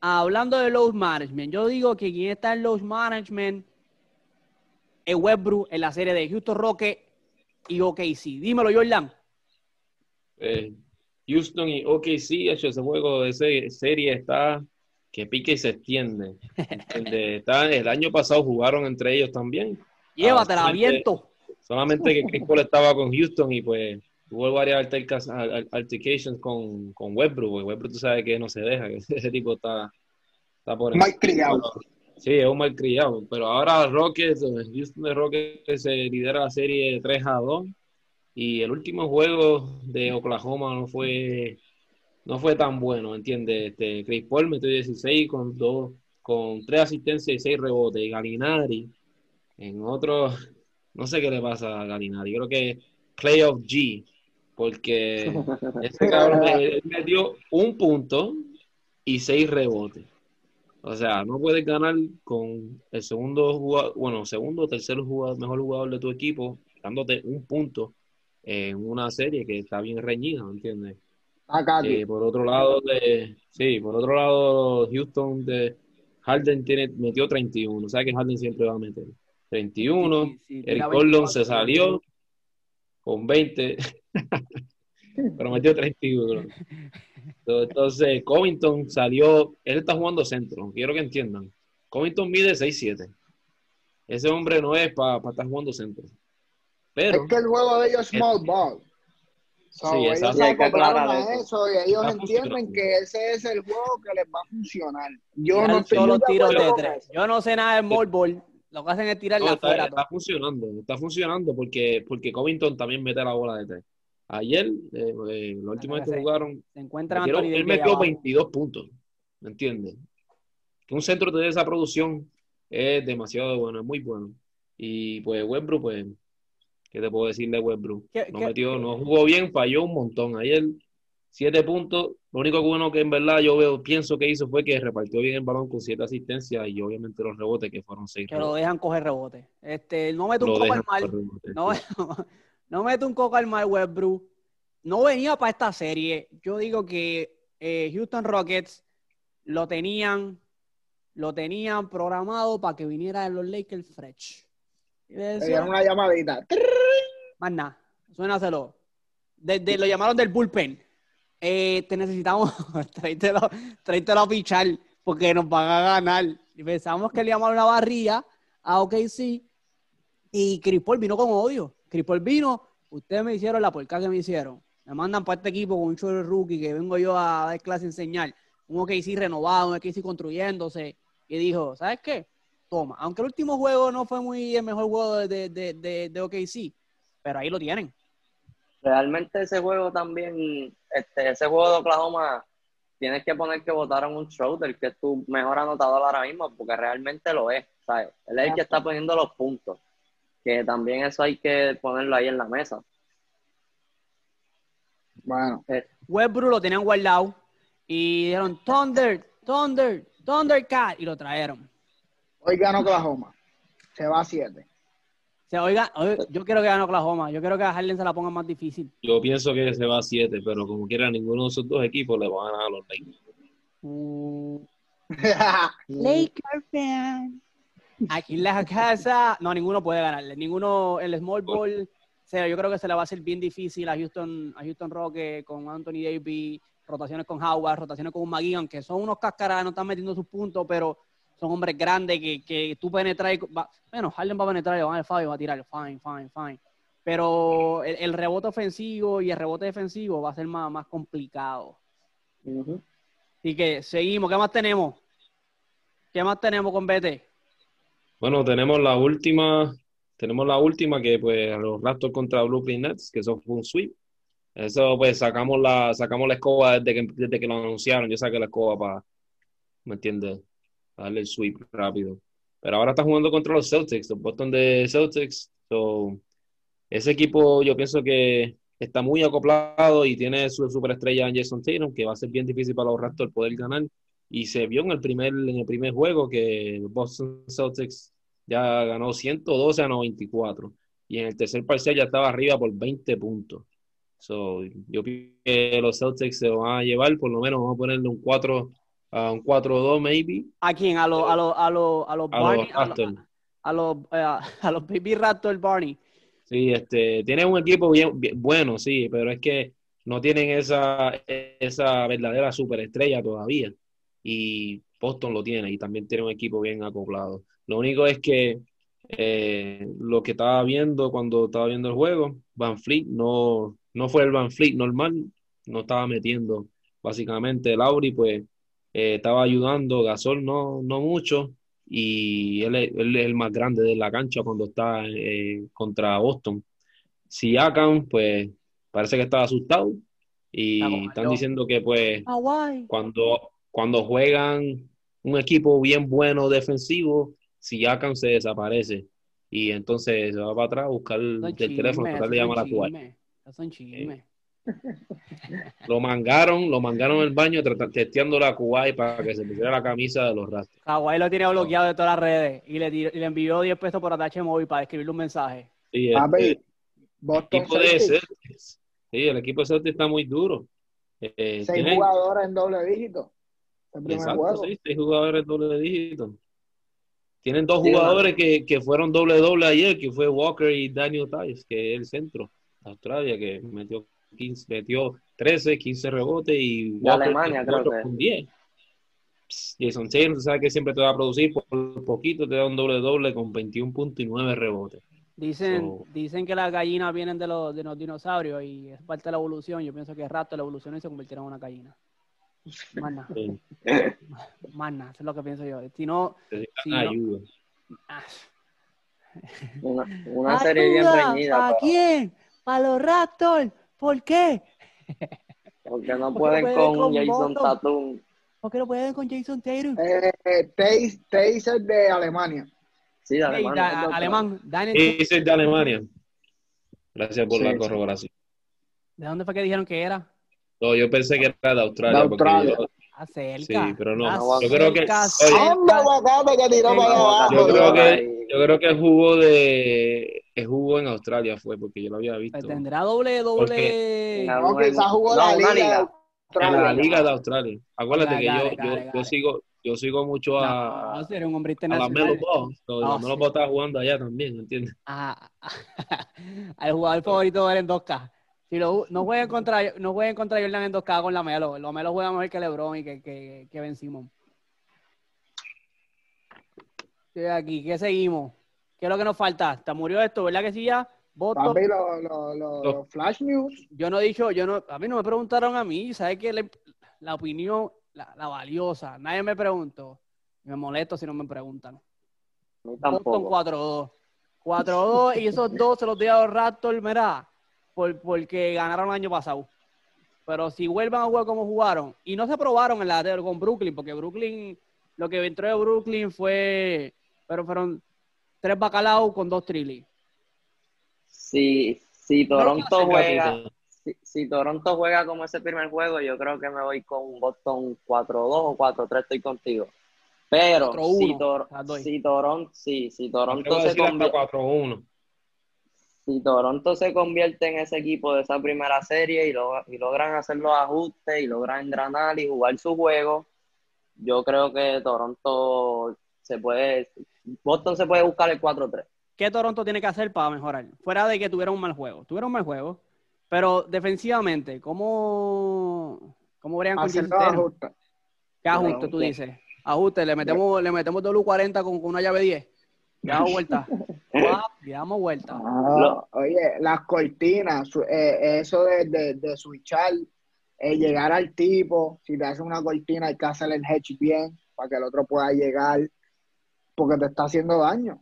Hablando de load management, yo digo que quien está en load management es Westbrook en la serie de Houston Rockets y OKC. Dímelo, Jordan. Eh, Houston y OKC, hecho ese juego de ese- serie está que pique y se extiende. Está- el año pasado jugaron entre ellos también. Llévatela, solamente- viento. Solamente que Chris Paul estaba con Houston y pues tuvo varias altercations con, con Westbrook. porque Westbrook tú sabes que no se deja, que (laughs) ese tipo está, está por criado. Sí, es un mal criado. Pero ahora Rockets, eh, Houston de Rockets se lidera la serie 3 a 2. Y el último juego de Oklahoma no fue no fue tan bueno, ¿entiendes? Este, Chris Paul metió 16 con dos, con tres asistencias y seis rebotes. Y Galinari, en otro, no sé qué le pasa a Galinari. Creo que Playoff G, porque (laughs) ese cabrón eh, él metió un punto y seis rebotes. O sea, no puedes ganar con el segundo jugador, bueno, segundo o tercer jugador, mejor jugador de tu equipo, dándote un punto en una serie que está bien reñida, ¿me entiendes? Acá aquí. Eh, por otro lado, de, sí, por otro lado, Houston de Harden tiene, metió 31. ¿Sabes que Harden siempre va a meter? 31. Sí, sí, Eric Gordon 24. se salió con 20, (laughs) pero metió 31. (laughs) Entonces, Covington salió, él está jugando centro, quiero que entiendan. Covington mide 6'7. Ese hombre no es para estar jugando centro. Pero Es que el juego de ellos es small ball. So, Sí, ellos se Hay que acoplaron aclarar a eso. eso y ellos entienden que ese es el juego que les va a funcionar. Yo no solo tiros de tres. Yo sé nada de small ball. Lo que hacen es tirarla No, está, afuera. está funcionando, está funcionando porque, porque Covington también mete la bola de tres. Ayer, eh, eh, la última vez que Sí. jugaron, Se metieron- él metió abajo. 22 puntos, ¿me entiendes? Que un centro de esa producción es demasiado bueno, es muy bueno. Y pues Westbrook, pues, ¿qué te puedo decir de Westbrook? ¿Qué- No qué- metió, no jugó bien, falló un montón. Ayer, siete puntos. Lo único bueno que en verdad yo veo, pienso que hizo fue que repartió bien el balón con siete asistencias y obviamente los rebotes que fueron seis Que lo rebotes. dejan coger rebote. Este, no mete un Lo dejan mal. por rebotes. No, (laughs) no mete un coco al mal Westbrook. No venía para esta serie. Yo digo que eh, Houston Rockets lo tenían, lo tenían programado para que viniera de los Lakers fresh. Dieron una llamadita. Más nada, suénaselo. Desde, lo llamaron del bullpen. Eh, te necesitamos, (laughs) tráetelo, tráetelo a pichar porque nos van a ganar. Y pensamos que le llamaron una barría a OKC y Chris Paul vino con odio. Chris Paul vino, ustedes me hicieron la porca que me hicieron. Me mandan para este equipo con un chulo rookie que vengo yo a dar clase a enseñar. Un OKC renovado, un OKC construyéndose. Y dijo, ¿sabes qué? Toma. Aunque el último juego no fue muy el mejor juego de, de, de, de OKC, pero ahí lo tienen. Realmente ese juego también, este, ese juego de Oklahoma, tienes que poner que votaron un Schroeder, que es tu mejor anotador ahora mismo, porque realmente lo es, ¿sabes? Él es el que está poniendo los puntos, que también eso hay que ponerlo ahí en la mesa. Bueno, Westbrook lo tenían guardado y dijeron Thunder, Thunder, Thundercat y lo trajeron. hoy ganó Oklahoma. Se va a 7. sea, oiga, oiga, yo quiero que gane Oklahoma. Yo quiero que a Harden se la ponga más difícil. Yo pienso que se va a 7, pero como quiera, ninguno de esos dos equipos le va a ganar a los Lakers. Uh, (laughs) Laker fan. Aquí en la casa, no, ninguno puede ganarle. Ninguno, el small ball, o sea, yo creo que se le va a hacer bien difícil a Houston, a Houston Rockets con Anthony Davis, rotaciones con Howard, rotaciones con un McGee, aunque son unos cáscaras, no están metiendo sus puntos, pero son hombres grandes que, que tú penetras. y va- bueno, Harden va a penetrar y va a el Fabio va a tirar, fine, fine, fine. Pero el, el rebote ofensivo y el rebote defensivo va a ser más, más complicado. Ujú. Así que seguimos. ¿Qué más tenemos? ¿Qué más tenemos con BT? Bueno, tenemos la última, tenemos la última que pues los Raptors contra Brooklyn Nets, que eso fue un sweep. Eso pues sacamos la, sacamos la escoba desde que, desde que lo anunciaron. Yo saqué la escoba para, ¿me entiendes? Para darle el sweep rápido. Pero ahora está jugando contra los Celtics, los Boston de Celtics. So, ese equipo yo pienso que está muy acoplado y tiene su superestrella en Jason Tatum, que va a ser bien difícil para los Raptors poder ganar. Y se vio en el primer, en el primer juego que Boston Celtics ya ganó 112 a 94. Y en el tercer parcial ya estaba arriba por 20 puntos. So, yo pienso que los Celtics se van a llevar, por lo menos vamos a ponerle un 4 a un 4-2 maybe ¿A quién? A los a los a los a los Barney, a, los- a los eh, a los Baby Raptors Barney. Sí, este, tiene un equipo bien, bien- bueno, sí, pero es que no tienen esa, esa verdadera superestrella todavía. Y Boston lo tiene y también tiene un equipo bien acoplado. Lo único es que eh, lo que estaba viendo cuando estaba viendo el juego, Van Fleet no, no fue el Van Fleet normal, no estaba metiendo básicamente. Lauri pues eh, estaba ayudando, Gasol no, no mucho y él, es- él es el más grande de la cancha cuando está eh, contra Boston. Siakam, pues parece que estaba asustado y están diciendo que pues cuando, cuando juegan un equipo bien bueno defensivo, Siakam se desaparece y entonces se va para atrás a buscar del teléfono, tratar de llamar a Kuwait. Son chismes. Lo mangaron, lo mangaron en el baño testeando la Kuwait para que se pusiera la camisa de los Raptors. Hawaii lo tiene bloqueado de todas las redes y le, tiró- y le envió 10 pesos por atache móvil para escribirle un mensaje. Sí, Papi, este, Boston equipo de Celtics. Sí, el equipo de Celtics está muy duro. Eh, seis tienen- jugadores en doble dígito. El Exacto, sí, seis jugadores doble dígito. Tienen dos jugadores que, que fueron doble doble ayer, que fue Walker y Daniel Tice, que es el centro de Australia, que metió 15, metió 13, 15 rebotes y Walker Alemania, creo que. con 10. Pss, Jason Taylor, tú sabes que siempre te va a producir por poquito, te da un doble doble con 21 puntos y 9 rebotes. Dicen, So- dicen que las gallinas vienen de los, de los dinosaurios y es parte de la evolución. Yo pienso que rato la evolución y se convirtieron en una gallina. Nada, Sí, nada, eso es lo que pienso yo. Si no, Sí, no. ayuda. ah, Una, una serie bien reñida, ¿Para quién? ¿Para los Raptors? ¿Por qué? porque no pueden con con Jason. Tatum. ¿Por qué no pueden con Jason Tatum? Eh, eh, Tays- Taser de Alemania. Sí, de Hey, Alemania. da- alemán, es de Alemania. Gracias por Sí, la sí. corroboración. ¿de dónde fue que dijeron que era? No, yo pensé que era de Australia. De porque Australia. yo- Acerca. Sí, pero no. Yo creo que- Acerca, oye, acerca. ¡Anda, aguacate que tiró Sí, para no, abajo! Yo creo que, ahí. yo creo que el jugo de el jugo en Australia fue porque yo lo había visto. Pues tendrá doble, doble. No, No, quizás jugó la no, una liga. liga. de En la Australia. liga de Australia. Acuérdate que yo, yo, yo sigo yo sigo mucho No, a, ser un hombre a la Melo internacional. La Ah, Melo. Ball estaba jugando allá también, ¿entiendes? (laughs) a- al jugador favorito de en 2K. Si lo, no jueguen contra, no jueguen contra Jordan en 2K con la Melo. Los Melo juegan mejor que LeBron y que, que, que Ben Simon. Estoy aquí, ¿qué seguimos? ¿Qué es lo que nos falta? ¿Te murió esto, verdad que sí ya? Voto. Papi, los los- los- los flash news. Yo no he dicho, yo no, a mí no me preguntaron a mí, ¿sabes qué? Le- La, opinión, la, la valiosa, nadie me preguntó. Me molesto si no me preguntan. No, Boston tampoco. 4-2. 4-2 y esos dos se los dio a los Raptors, mira, por, porque ganaron el año pasado. Pero si vuelvan a jugar como jugaron, y no se probaron en la con Brooklyn, porque Brooklyn, lo que entró de Brooklyn fue, pero fueron tres bacalaos con dos trillis. Si, si Toronto juega, si, si Toronto juega como ese primer juego, yo creo que me voy con Boston 4-2 o 4-3, estoy contigo. Pero 4-1, si, Tor- si Toronto, sí, si Toronto se convierte, 4-1. Si Toronto se convierte en ese equipo de esa primera serie y, lo- y logran hacer los ajustes y logran engranar y jugar su juego, yo creo que Toronto se puede, Boston se puede buscar el 4-3. ¿Qué Toronto tiene que hacer para mejorar? Fuera de que tuviera un mal juego. Tuvieron un mal juego, pero defensivamente, ¿cómo, cómo con Hacer ajustes. ¿Qué ajuste tú dices? Ajuste, le metemos, le metemos W40 con, con una llave 10. Le damos vuelta. Le damos vuelta. Ah, Lo- oye, las cortinas, eh, eso de, de, de switchar, eh, llegar al tipo, si te hace una cortina hay que hacer el hedge bien para que el otro pueda llegar, porque te está haciendo daño.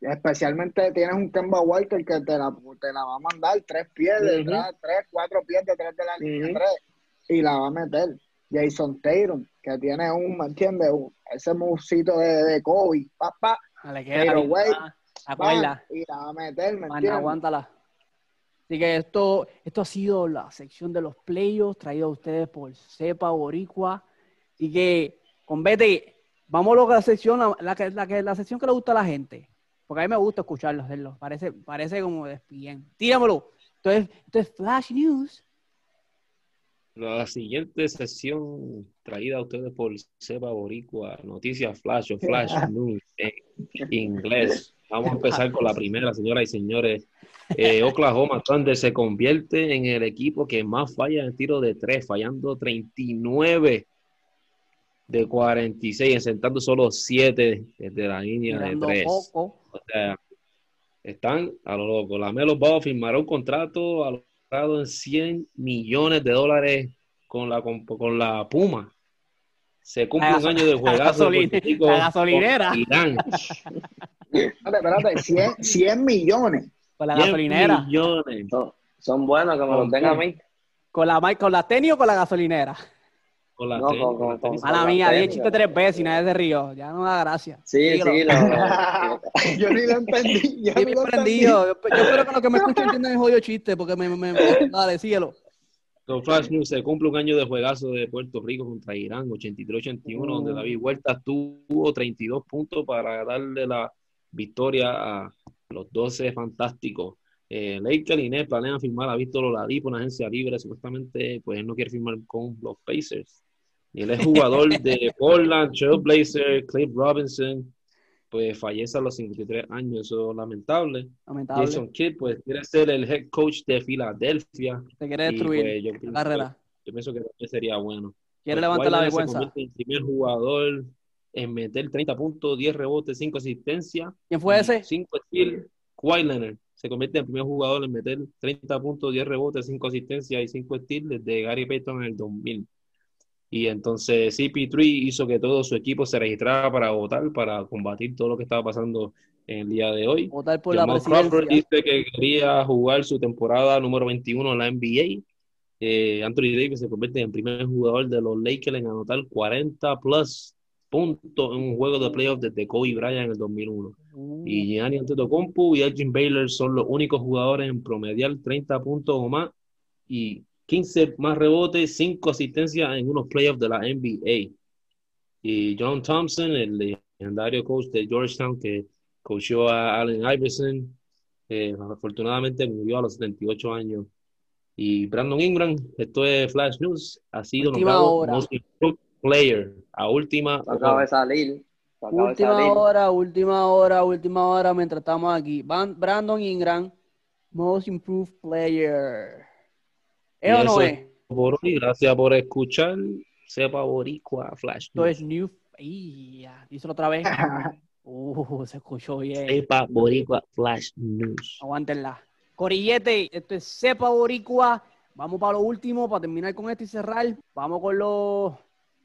Especialmente tienes un Kemba Walker que te la, te la va a mandar tres pies detrás, tres, cuatro pies detrás de la línea Ujú. tres, y la va a meter. Jason Tatum, que tiene un, ¿me entiendes? Un- ese musito de, de Kobe, papá, Dale, queda Pero, güey, Acuerda. y la va a meter, ¿me Mano, entiendes? aguántala. Así que esto, esto ha sido la sección de los playoffs traído a ustedes por Cepa Boricua. Así que, con Vete, vamos a la sección, la, la que, la, que, la sección que le gusta a la gente. Porque a mí me gusta escucharlo, hacerlo. Parece, parece como despiden. Tíramelo. Entonces, esto es Flash News. La siguiente sesión traída a ustedes por Seba Boricua, Noticias Flash o Flash (laughs) News en inglés. Vamos a (laughs) empezar con la primera, señoras y señores. Eh, (laughs) Oklahoma Thunder se convierte en el equipo que más falla en el tiro de tres, fallando 39 de 46, sentando solo 7 desde la línea de Tirando 3. poco. O sea, están a lo loco. La Melo Ball firmará un contrato valorado en 100 millones de dólares con la, con, con la Puma. Se cumple La un año de la juegazo de Puerto Rico la gasolinera. Irán. (laughs) Espérate, espérate, 100, 100 (laughs) millones. Con la 100 gasolinera. millones. Son, son buenos que me los den a mí. Con la, con la tenis o con la gasolinera. Con la No, tenis, con- con la con- Mala la mía, dije chiste tres veces y nadie se rió. Ya no da gracia. Sí, Dígalo. sí, lo- (laughs) yo ni lo entendí. Yo Sí, ni me lo prendí. entendí. Yo, yo espero que los que me escuchen entiendan el jodido chiste porque me... me, me- dale, síguelo. Con Flash News se cumple un año de juegazo de Puerto Rico contra Irán, 83-81, donde David Huerta tuvo 32 puntos para darle la victoria a los 12 fantásticos. Eh, Laker y planean firmar a Víctor Oladipo, una agencia libre, supuestamente, pues él no quiere firmar con los Pacers. Y él es jugador (laughs) de Portland, Trailblazer, Cliff Robinson, pues fallece a los 53 años, eso es lamentable. Lamentable. Jason Kidd, pues quiere ser el head coach de Filadelfia. Te quiere Y, destruir pues, yo la pienso carrera. Yo pienso que sería bueno. Quiere Pues, levantar la vergüenza. Se el primer jugador en meter 30 puntos, 10 rebotes, 5 asistencias. ¿Quién fue ese? 5 steals. Kawhi Leonard se convierte en el primer jugador en meter 30 puntos, 10 rebotes, 5 asistencias y 5 steals desde Gary Payton en el 2000. Y entonces CP3 hizo que todo su equipo se registrara para votar, para combatir todo lo que estaba pasando en el día de hoy. Votar por la Jamal Crawford presidencia. dice que quería jugar su temporada número 21 en la NBA. Eh, Anthony Davis se convierte en el primer jugador de los Lakers en anotar 40 plus puntos en un juego de playoffs desde Kobe Bryant en el 2001. Uh, Y Gianni Antetokounmpo y Elgin Baylor son los únicos jugadores en promediar 30 puntos o más y 15 más rebotes, 5 asistencias en unos playoffs de la NBA. Y John Thompson, el legendario coach de Georgetown que coachó a Allen Iverson, eh, afortunadamente murió a los 78 años. Y Brandon Ingram, esto es Flash News, ha sido nombrado. Most Improved Player a última acaba de salir. de Última salir. hora, última hora, última hora mientras estamos aquí. Van- Brandon Ingram, Most Improved Player. ¿Es Y o no eso es? por hoy. Gracias por escuchar. Sepa Boricua Flash. Esto es New. Díselo otra vez. (laughs) Uh, se escuchó bien. Sepa Boricua Flash News. Aguántenla. Corillete, esto es Cepa Boricua. Vamos para lo último, para terminar con esto y cerrar. Vamos con los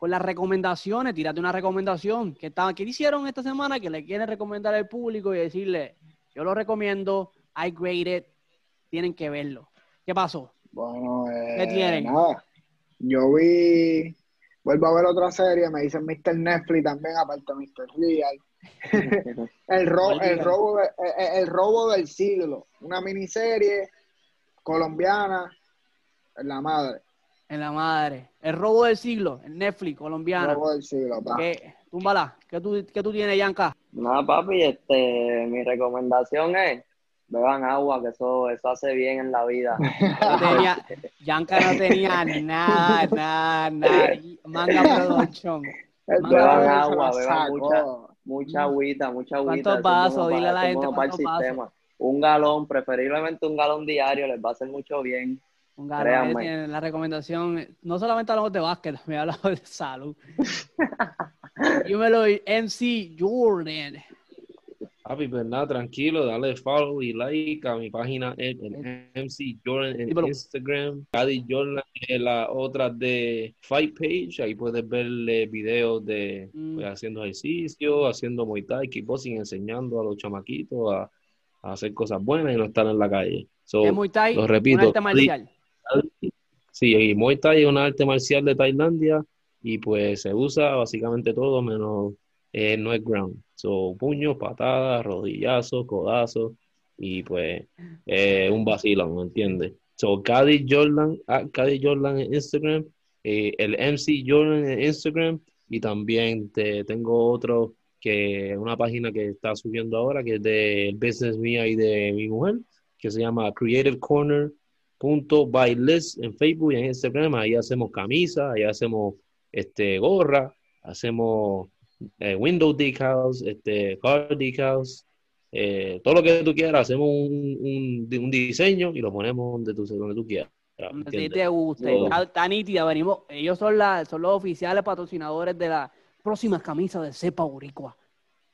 con las recomendaciones. Tírate una recomendación. ¿Qué, está- qué hicieron esta semana que le quieren recomendar al público y decirle, yo lo recomiendo, I grade it, tienen que verlo. ¿Qué pasó? Bueno, eh, ¿Qué tienen? Nada. Yo vi, vuelvo a ver otra serie, me dicen Mr. Netflix también, aparte de Mr. Real. (laughs) el, ro- el, robo de- eh, el robo del siglo, una miniserie colombiana, en la madre, En la madre. El robo del siglo, en Netflix, colombiana. robo del siglo, pa. ¿Qué, túmbala. ¿Qué tú, ¿Qué tú tienes, Yanka? Nada, papi, este, mi recomendación es beban agua, que eso, eso hace bien en la vida. (laughs) Tenía, Yanka no tenía nada, nada, nada. (laughs) Manga Production. El Manga, beban agua, beban mucha, mucha agüita, mucha agüita. ¿Cuántos vasos? Dile a la gente el cuántos vasos. Un galón, preferiblemente un galón diario, les va a hacer mucho bien. Un tiene la recomendación, no solamente hablamos de básquet, también hablamos de salud. (laughs) Dímelo, MC Jordan. Papi, pues nada, tranquilo, dale follow y like a mi página en, en MC Jordan en. Instagram. Cady Jordan es la otra de Fight Page. Ahí puedes ver eh, videos de Mm. pues, haciendo ejercicio, haciendo Muay Thai, kickboxing, enseñando a los chamaquitos a, a hacer cosas buenas y no estar en la calle. So, Es muy Thai, lo repito, un arte marcial. Sí, y Muay Thai es un arte marcial de Tailandia y pues se usa básicamente todo menos eh, no es ground. So, puños, patadas, rodillazos, codazos y pues eh, un vacilón, ¿me entiendes? So, Cady Jordan, ah, Cady Jordan en Instagram, eh, el MC Jordan en Instagram y también te, tengo otro que una página que está subiendo ahora que es del business mía y de mi mujer que se llama Creative Corner punto by Liz en Facebook y en Instagram. Ahí hacemos camisas, ahí hacemos este, gorra, hacemos eh, window decals, este, car decals, eh, todo lo que tú quieras. Hacemos un, un, un diseño y lo ponemos donde tú, donde tú quieras. ¿entiendes? te guste. Está, está nítida, venimos. Ellos son, la, son los oficiales patrocinadores de las próximas camisas de Cepa Boricua.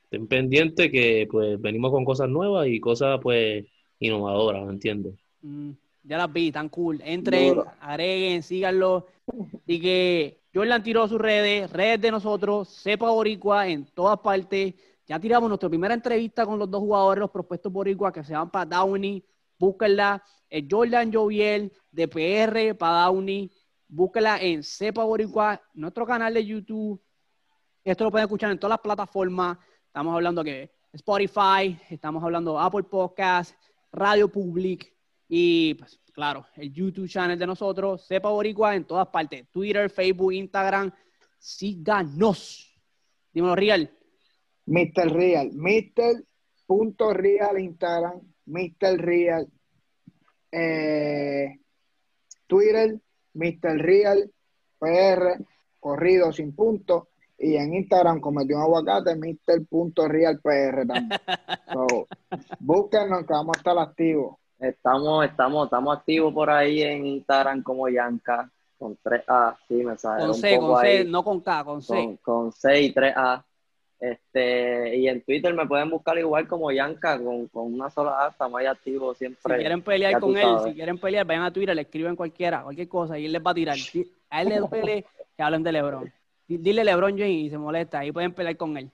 Estén pendientes que pues venimos con cosas nuevas y cosas pues innovadoras, ¿me entiendes? Mm, ya las vi, tan cool. Entren, Duro. agreguen, síganlo. Y que Jordan tiró sus redes, redes de nosotros, Cepa Boricua en todas partes. Ya tiramos nuestra primera entrevista con los dos jugadores, los propuestos Boricua, que se van para Downey. Búsquenla. Es Jordan Joviel de PR para Downey. Búsquenla en Cepa Boricua, nuestro canal de YouTube. Esto lo pueden escuchar en todas las plataformas. Estamos hablando que Spotify, estamos hablando Apple Podcast, Radio Public y, pues, claro, el YouTube channel de nosotros, Sepa Boricua, en todas partes. Twitter, Facebook, Instagram. Síganos. Dímelo, Real. Mr. Real, Mr. Punto Real Instagram, Mr. Real eh, Twitter, Mr. Real PR, corrido sin punto, y en Instagram cometió un aguacate, Mr. Punto Real PR también. (laughs) So, búsquenos que vamos a estar activos. Estamos, estamos, estamos activos por ahí en Instagram como Yanka, con 3A, sí, me sale Con un C, poco con C, ahí, no con K, con C. con, con C y 3A. Este, y en Twitter me pueden buscar igual como Yanka, con, con una sola A, estamos ahí activos Si siempre. quieren pelear con él, sabes. si quieren pelear, vayan a Twitter, le escriben cualquiera, cualquier cosa, y él les va a tirar. Si- A él le duele que hablen de LeBron. Di- Dile LeBron James y se molesta, ahí pueden pelear con él.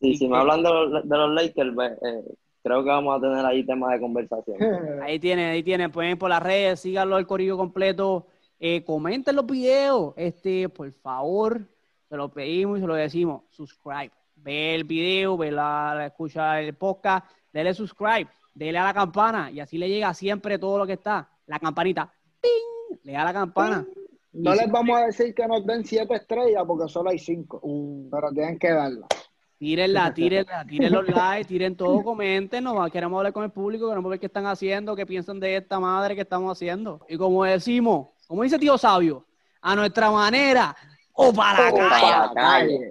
Sí, si me hablan de los, de los Lakers, pues, eh, creo que vamos a tener ahí temas de conversación. (laughs) Ahí tienen, ahí tienen, pueden ir por las redes, síganlo el corrillo completo, eh, comenten los videos, este, por favor, se lo pedimos y se lo decimos, subscribe, ve el video, ve la, la- escucha el podcast, dele subscribe, dele a la campana. Y así le llega siempre todo lo que está, la campanita, ¡ting! le da la campana. No Y les vamos a decir que nos den siete estrellas porque solo hay cinco, Uh, pero tienen que darla. Tírenla, (laughs) tírenla, tiren los likes, tiren todo, comenten, no, queremos hablar con el público, queremos ver qué están haciendo, qué piensan de esta madre que estamos haciendo. Y como decimos, como dice tío sabio, a nuestra manera o para la calle.